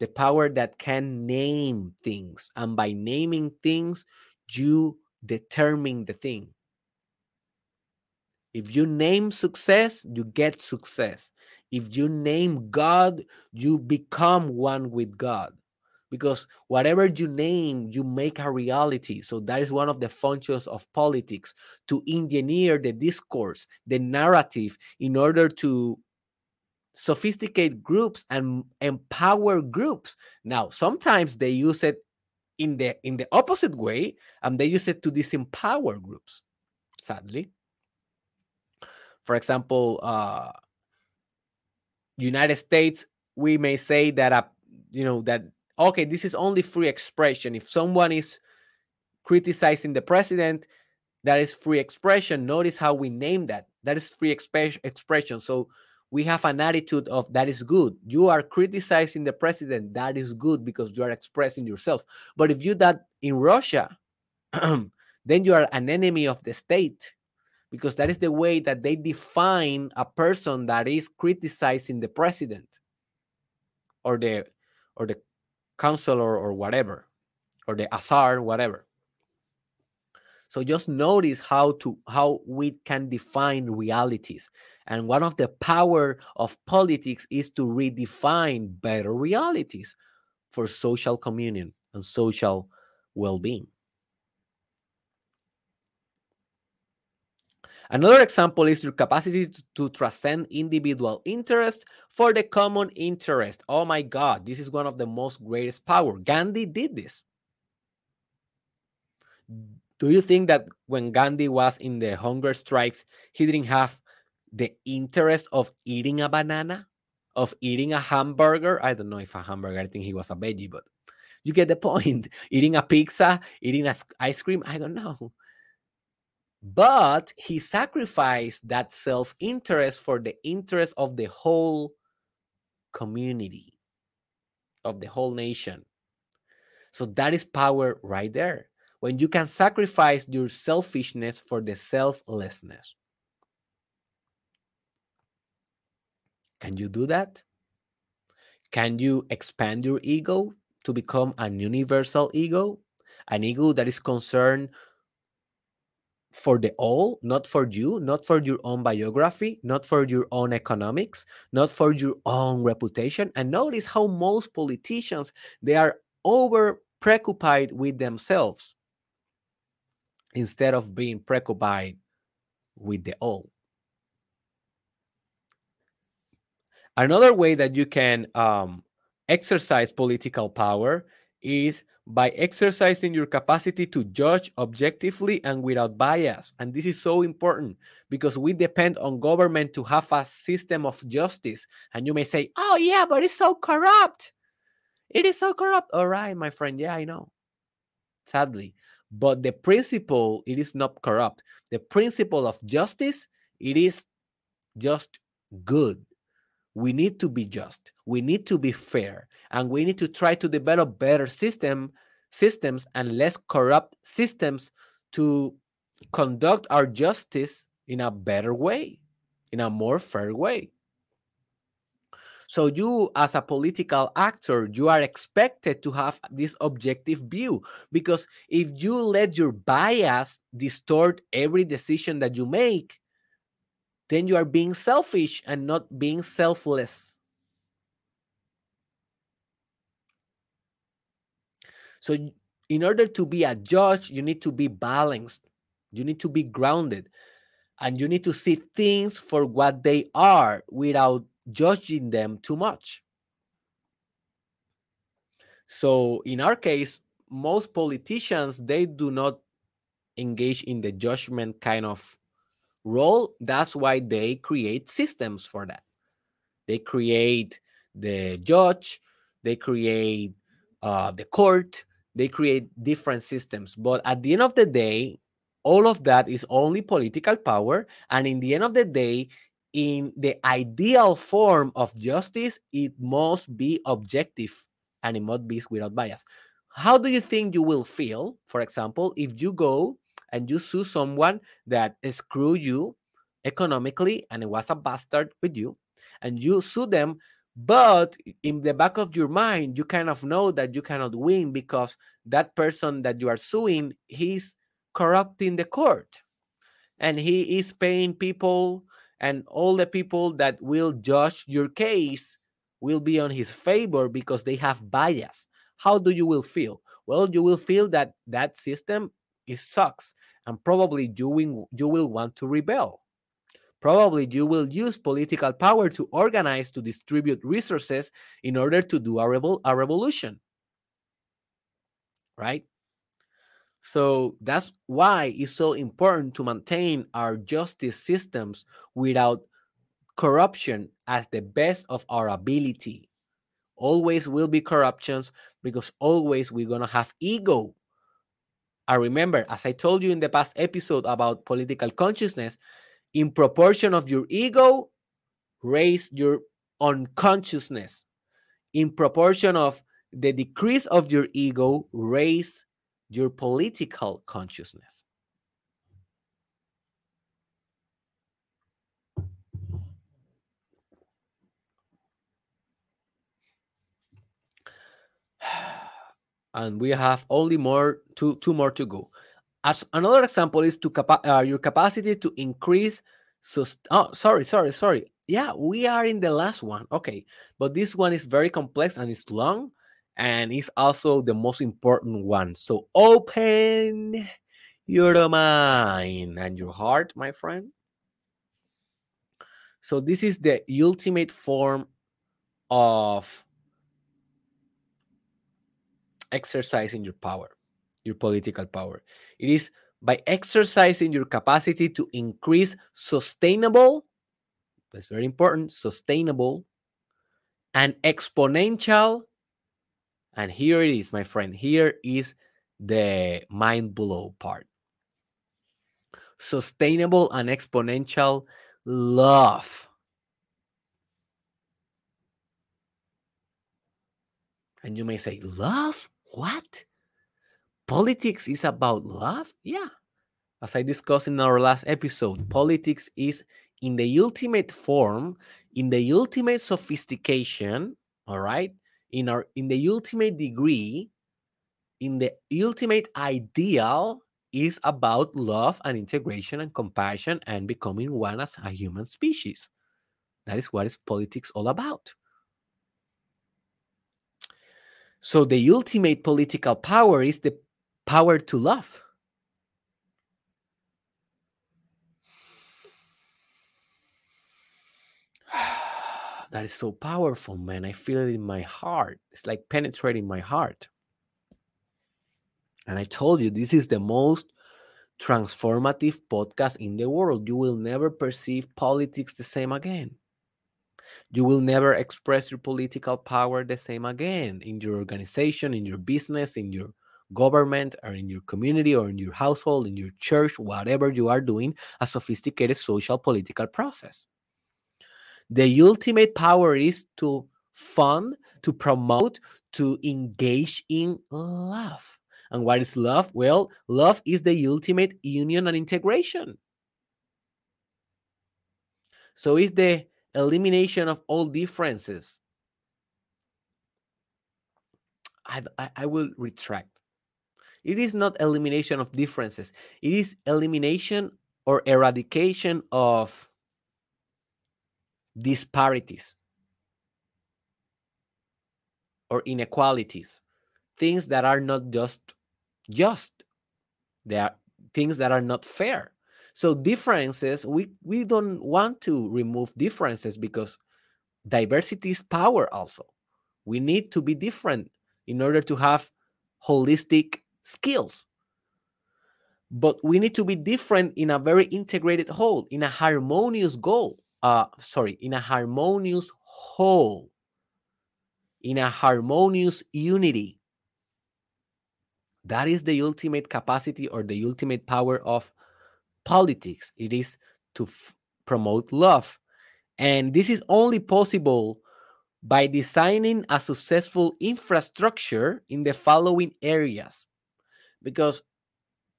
the power that can name things. And by naming things you determine the thing. If you name success you get success. If you name god you become one with god because whatever you name you make a reality. So that is one of the functions of politics to engineer the discourse the narrative in order to sophisticate groups and empower groups. Now sometimes they use it in the in the opposite way and they use it to disempower groups sadly. For example uh united states we may say that a you know that okay, this is only free expression. If someone is criticizing the president, that is free expression. Notice how we name that. That is free exp- expression. So we have an attitude of that is good. You are criticizing the president. That is good because you are expressing yourself. But if you that in Russia, then you are an enemy of the state because that is the way that they define a person that is criticizing the president or the or the counselor or whatever, or the azar, whatever. So just notice how to how we can define realities. And one of the power of politics is to redefine better realities for social communion and social well-being. Another example is your capacity to, to, transcend individual interest for the common interest. Oh my God, this is one of the most greatest power. Gandhi did this. Do you think that when Gandhi was in the hunger strikes, he didn't have the interest of eating a banana, of eating a hamburger? I don't know if a hamburger, I think he was a veggie, but You get the point. Eating a pizza, eating a ice cream, I don't know. But he sacrificed that self interest for the interest of the whole community, of the whole nation. So that is power right there. When you can sacrifice your selfishness for the selflessness. Can you do that? Can you expand your ego to become an universal ego? An ego that is concerned for the all, not for you, not for your own biography, not for your own economics, not for your own reputation. And notice how most politicians they are over preoccupied with themselves instead of being preoccupied with the all. Another way that you can um, exercise political power is by exercising your capacity to judge objectively and without bias. And this is so important because we depend on government to have a system of justice. And you may say, oh, yeah, but it's so corrupt. It is so corrupt. All right, my friend. Yeah, I know. Sadly. But the principle, it is not corrupt. The principle of justice, it is just good we need to be just. We need to be fair. And we need to try to develop better system systems and less corrupt systems to conduct our justice in a better way in a more fair way. So you as a political actor you are expected to have this objective view. Because if you let your bias distort every decision that you make then you are being selfish and not being selfless. So, in order to be a judge, you need to be balanced, you need to be grounded, and you need to see things for what they are without judging them too much. So, in our case, most politicians they do not engage in the judgment kind of role. That's why they create systems for that. They create the judge, they create uh, the court, they create different systems. But at the end of the day, all of that is only political power. And in the end of the day, in the ideal form of justice, it must be objective and it must be without bias. How do you think you will feel, for example, if you go and you sue someone that screwed you economically and it was a bastard with you and you sue them but in the back of your mind you kind of know that you cannot win because that person that you are suing he's corrupting the court. And he is paying people and all the people that will judge your case will be on his favor because they have bias. How do you will feel? Well you will feel that that system it sucks and probably you will, you will want to rebel. Probably you will use political power to organize to distribute resources in order to do a, revol- a revolution. Right? So that's why it's so important to maintain our justice systems without corruption as the best of our ability. Always will be corruptions because always we're going to have ego I remember, as I told you in the past episode about political consciousness, in proportion of your ego, raise your unconsciousness. In proportion of the decrease of your ego, raise your political consciousness. And we have only more two two more to go. As another example is to capa- uh, your capacity to increase. Sust- oh, sorry, sorry, sorry. Yeah, we are in the last one. Okay, but this one is very complex and it's long, and it's also the most important one. So open your mind and your heart, my friend. So this is the ultimate form of exercising your power, your political power. It is by exercising your capacity to increase sustainable, that's very important, sustainable and exponential And here it is, my friend. Here is the mind blow part. Sustainable and exponential love. And you may say, Love? What? Politics is about love? Yeah. As I discussed in our last episode, politics is in the ultimate form, in the ultimate sophistication, all right, in our in the ultimate degree, in the ultimate ideal is about love and integration and compassion and becoming one as a human species. That is what is politics all about. So the ultimate political power is the power to love. that is so powerful, man. I feel it in my heart. It's like penetrating my heart. And I told you, this is the most transformative podcast in the world. You will never perceive politics the same again. You will never express your political power the same again in your organization, in your business, in your government, or in your community, or in your household, in your church, whatever you are doing, a sophisticated social political process. The ultimate power is to fund, to promote, to engage in love. And what is love? Well, love is the ultimate union and integration. So it's the elimination of all differences. I, I, I will retract. It is not elimination of differences. It is elimination or eradication of disparities or inequalities, things that are not just just. They are things that are not fair. So differences, we we don't want to remove differences because diversity is power also. We need to be different in order to have holistic skills. But we need to be different in a very integrated whole, in a harmonious goal uh, sorry, in a harmonious whole, in a harmonious unity. That is the ultimate capacity or the ultimate power of politics. It is to f- promote love. And this is only possible by designing a successful infrastructure in the following areas. Because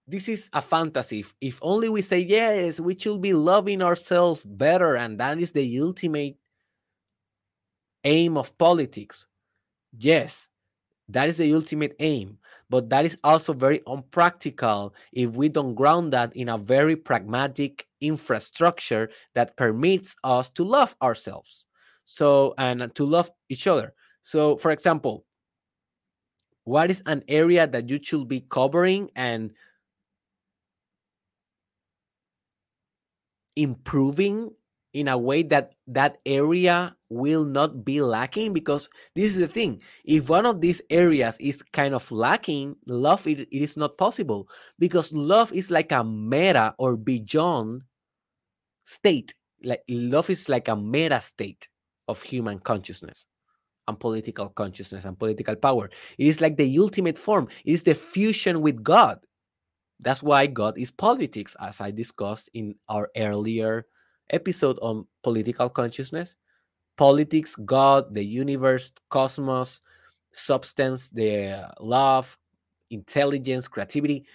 this is a fantasy. If, if only we say, yes, we should be loving ourselves better, and that is the ultimate aim of politics. Yes, that is the ultimate aim, but that is also very unpractical if we don't ground that in a very pragmatic infrastructure that permits us to love ourselves. So, and to love each other. So, for example, what is an area that you should be covering and improving in a way that that area will not be lacking because this is the thing if one of these areas is kind of lacking love it, it is not possible because love is like a meta or beyond state like love is like a meta state of human consciousness and political consciousness and political power. It is like the ultimate form. It is the fusion with god. That's why God is politics, as I discussed in our earlier episode on political consciousness. Politics, God, the universe, cosmos, substance, the uh, love, intelligence, creativity.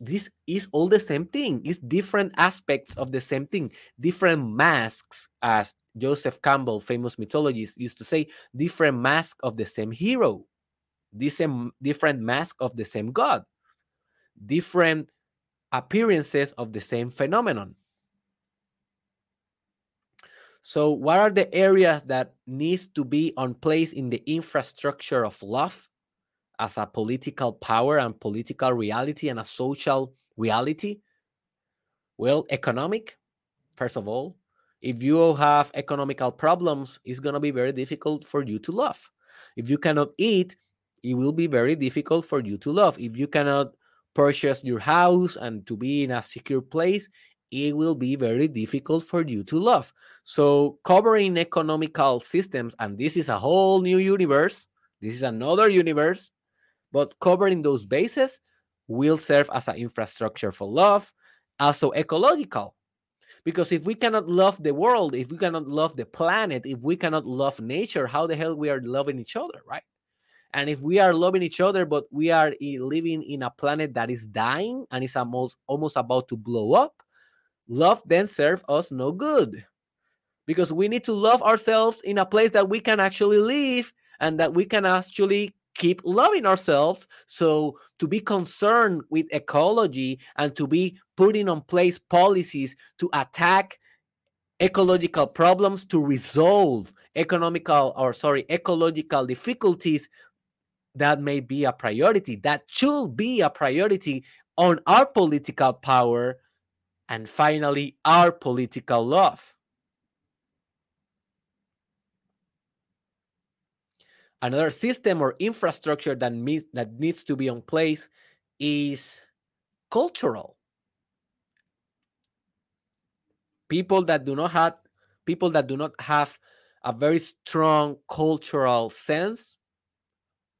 This is all the same thing. It's different aspects of the same thing, different masks, as Joseph Campbell, famous mythologist, used to say, different mask of the same hero, this different mask of the same God different appearances of the same phenomenon. So, what are the areas that needs to be on place in the infrastructure of love as a political power and political reality and a social reality? Well, economic, first of all. If you have economical problems, it's going to be very difficult for you to love. If you cannot eat, it will be very difficult for you to love. If you cannot purchase your house and to be in a secure place, it will be very difficult for you to love. So, covering economical systems, and this is a whole new universe, This is another universe, but covering those bases will serve as an infrastructure for love, also ecological. Because if we cannot love the world, if we cannot love the planet, if we cannot love nature, how the hell we are loving each other, right? And if we are loving each other, but we are living in a planet that is dying and is almost almost about to blow up, love then serve us no good. Because we need to love ourselves in a place that we can actually live and that we can actually keep loving ourselves. So, to be concerned with ecology and to be putting on place policies to attack ecological problems, to resolve economical or sorry, ecological difficulties, that may be a priority. That should be a priority on our political power. And finally, our political love. Another system or infrastructure that, that needs to be in place is cultural. People that do not have people that do not have a very strong cultural sense,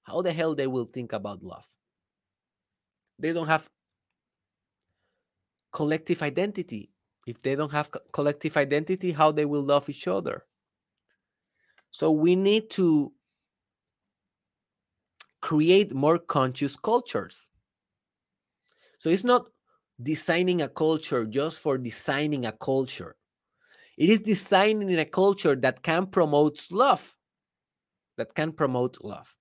how the hell they will think about love? They don't have collective identity. If they don't have collective identity, how they will love each other? So we need to create more conscious cultures. So it's not designing a culture just for designing a culture. It is designing a culture that can promote love, that can promote love.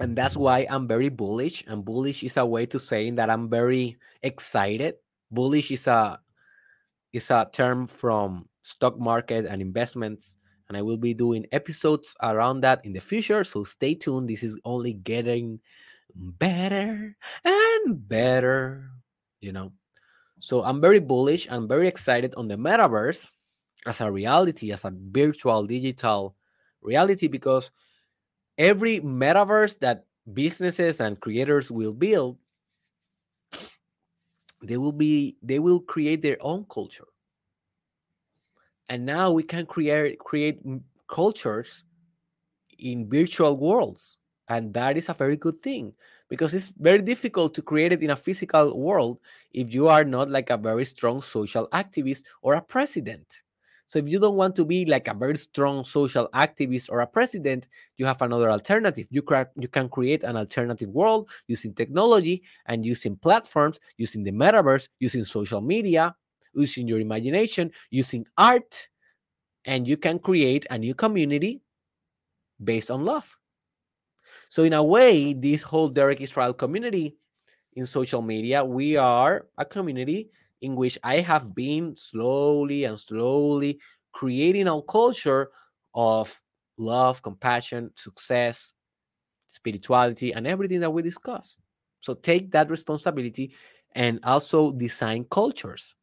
And that's why I'm very bullish. And bullish is a way to saying that I'm very excited. Bullish is a is a term from stock market and investments and I will be doing episodes around that in the future. So stay tuned. This is only getting better and better, you know. So I'm very bullish. I'm very excited on the metaverse as a reality, as a virtual digital reality, because every metaverse that businesses and creators will build, they will be they will create their own culture. And now we can create create cultures in virtual worlds. And that is a very good thing because it's very difficult to create it in a physical world if you are not like a very strong social activist or a president so if you don't want to be like a very strong social activist or a president you have another alternative you, cra- you can create an alternative world using technology and using platforms using the metaverse using social media using your imagination, using art, and you can create a new community based on love. So, in a way, this whole Derek Israel community in social media, we are a community in which I have been slowly and slowly creating a culture of love, compassion, success, spirituality, and everything that we discuss. So take that responsibility and also design cultures.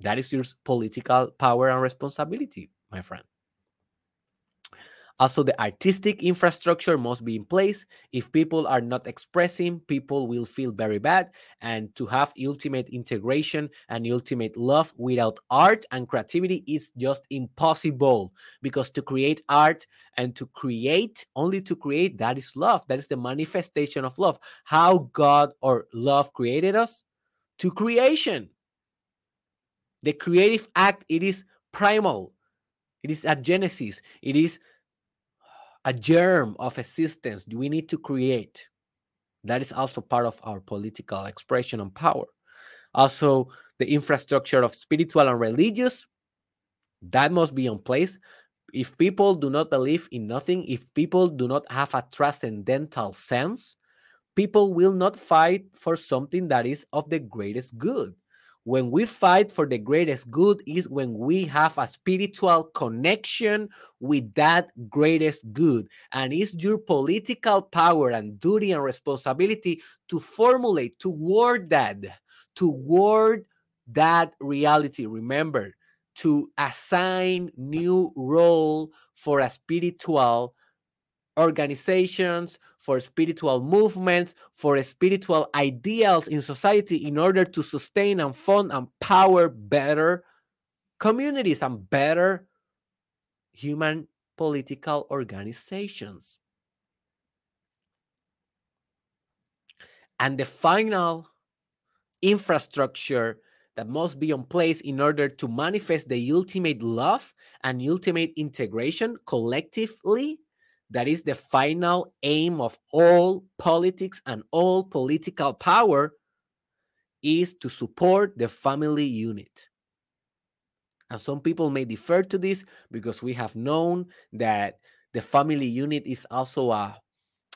That is your political power and responsibility, my friend. Also, the artistic infrastructure must be in place. If people are not expressing, people will feel very bad. And to have ultimate integration and ultimate love without art and creativity is just impossible. Because to create art and to create, only to create, that is love. That is the manifestation of love. How God or love created us? To creation. The creative act, it is primal. It is a genesis. It is a germ of existence we need to create. That is also part of our political expression and power. Also, the infrastructure of spiritual and religious, that must be in place. If people do not believe in nothing, if people do not have a transcendental sense, people will not fight for something that is of the greatest good when we fight for the greatest good is when we have a spiritual connection with that greatest good. And it's your political power and duty and responsibility to formulate toward that toward that reality. Remember to assign new role for a spiritual organizations, for spiritual movements, for spiritual ideals in society in order to sustain and fund and power better communities and better human political organizations. And the final infrastructure that must be in place in order to manifest the ultimate love and ultimate integration collectively. That is the final aim of all politics and all political power is to support the family unit. And some people may defer to this because we have known that the family unit is also a,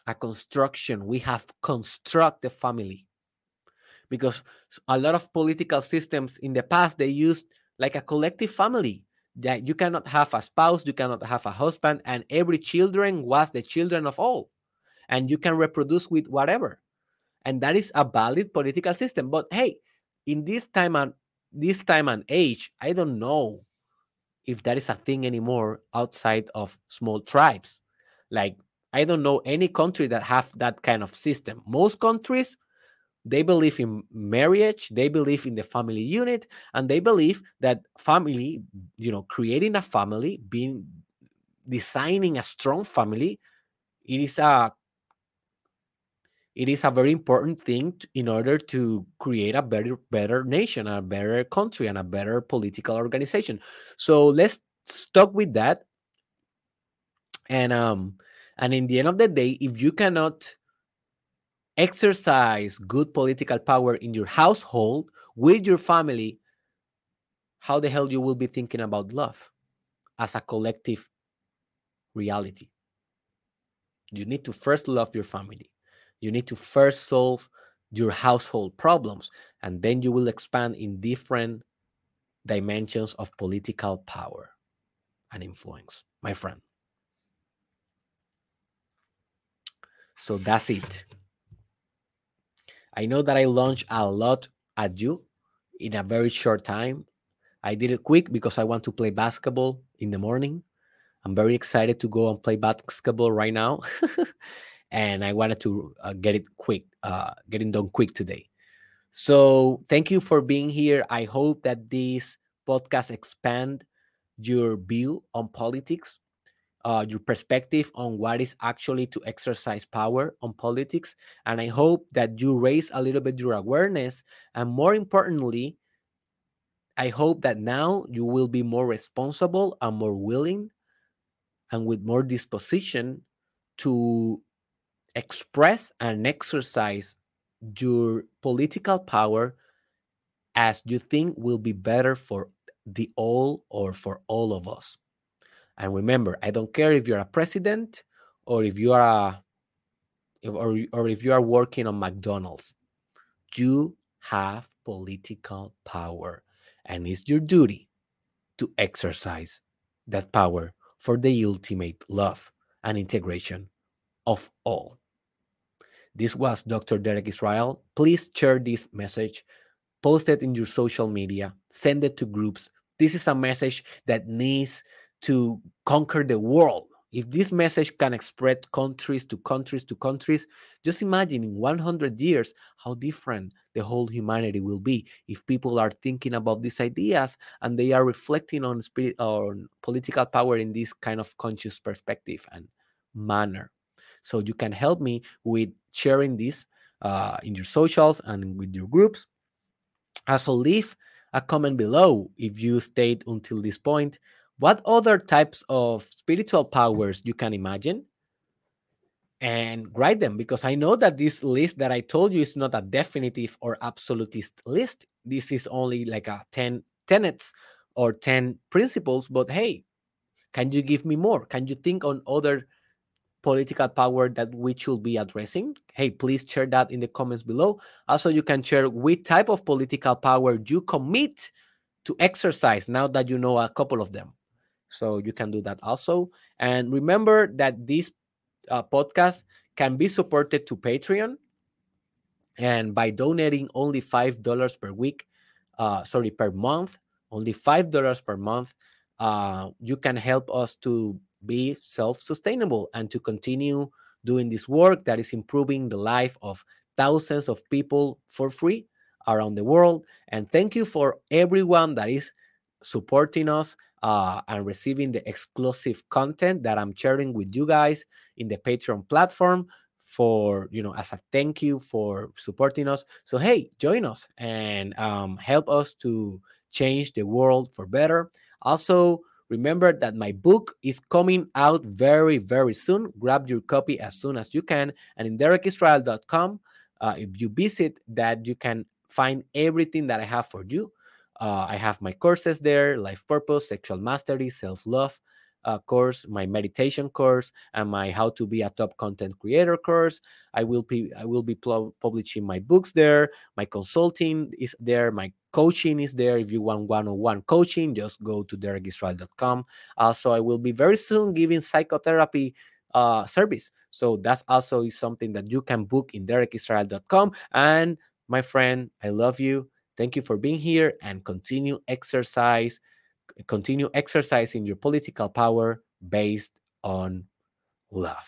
a construction. We have construct the family because a lot of political systems in the past they used like a collective family that you cannot have a spouse, you cannot have a husband, and every children was the children of all, and you can reproduce with whatever, and that is a valid political system. But hey, in this time and this time and age, I don't know if that is a thing anymore outside of small tribes. Like I don't know any country that have that kind of system. Most countries they believe in marriage they believe in the family unit and they believe that family you know creating a family being designing a strong family it is a it is a very important thing to, in order to create a better better nation a better country and a better political organization. So let's stop with that. And um and in the end of the day if you cannot exercise good political power in your household with your family, how the hell you will be thinking about love as a collective reality? You need to first love your family. You need to first solve your household problems, and then you will expand in different dimensions of political power and influence, my friend. So that's it. I know that I launched a lot at you in a very short time. I did it quick because I want to play basketball in the morning. I'm very excited to go and play basketball right now. and I wanted to uh, get it quick, uh, getting done quick today. So thank you for being here. I hope that this podcast expand your view on politics uh, your perspective on what is actually to exercise power on politics. And I hope that you raise a little bit your awareness. And more importantly, I hope that now you will be more responsible and more willing and with more disposition to express and exercise your political power as you think will be better for the all or for all of us. And remember, I don't care if you're a president or if you are a or, or if you are working on McDonald's. You have political power, and it's your duty to exercise that power for the ultimate love and integration of all. This was Dr. Derek Israel. Please share this message, post it in your social media, send it to groups. This is a message that needs to conquer the world. If this message can spread countries to countries to countries, just imagine in 100 years how different the whole humanity will be if people are thinking about these ideas and they are reflecting on spirit on political power in this kind of conscious perspective and manner. So you can help me with sharing this uh, in your socials and with your groups. Also, leave a comment below if you stayed until this point what other types of spiritual powers you can imagine and write them because I know that this list that I told you is not a definitive or absolutist list. This is only like a 10 tenets or 10 principles. But hey, can you give me more? Can you think on other political power that we should be addressing? Hey, please share that in the comments below. Also, you can share which type of political power you commit to exercise now that you know a couple of them. So you can do that also. And remember that this uh, podcast can be supported to Patreon. And by donating only $5 per week, uh, sorry, per month, only $5 per month, uh, you can help us to be self sustainable and to continue doing this work that is improving the life of thousands of people for free around the world. And thank you for everyone that is supporting us uh, and receiving the exclusive content that I'm sharing with you guys in the Patreon platform for you know as a thank you for supporting us. So hey join us and um, help us to change the world for better. Also remember that my book is coming out very very soon. Grab your copy as soon as you can. And in derekisrael.com uh, if you visit that you can find everything that i have for you uh, I have my courses there life purpose, sexual mastery, self love uh, course, my meditation course, and my how to be a top content creator course. I will be I will be pl- publishing my books there. My consulting is there. My coaching is there. If you want one-on-one coaching, just go to derekisrael.com. Also, I will be very soon giving psychotherapy uh, service. So that's also something that you can book in derekisrael.com. And my friend, I love you. Thank you for being here and continue exercise, continue exercising your political power based on love.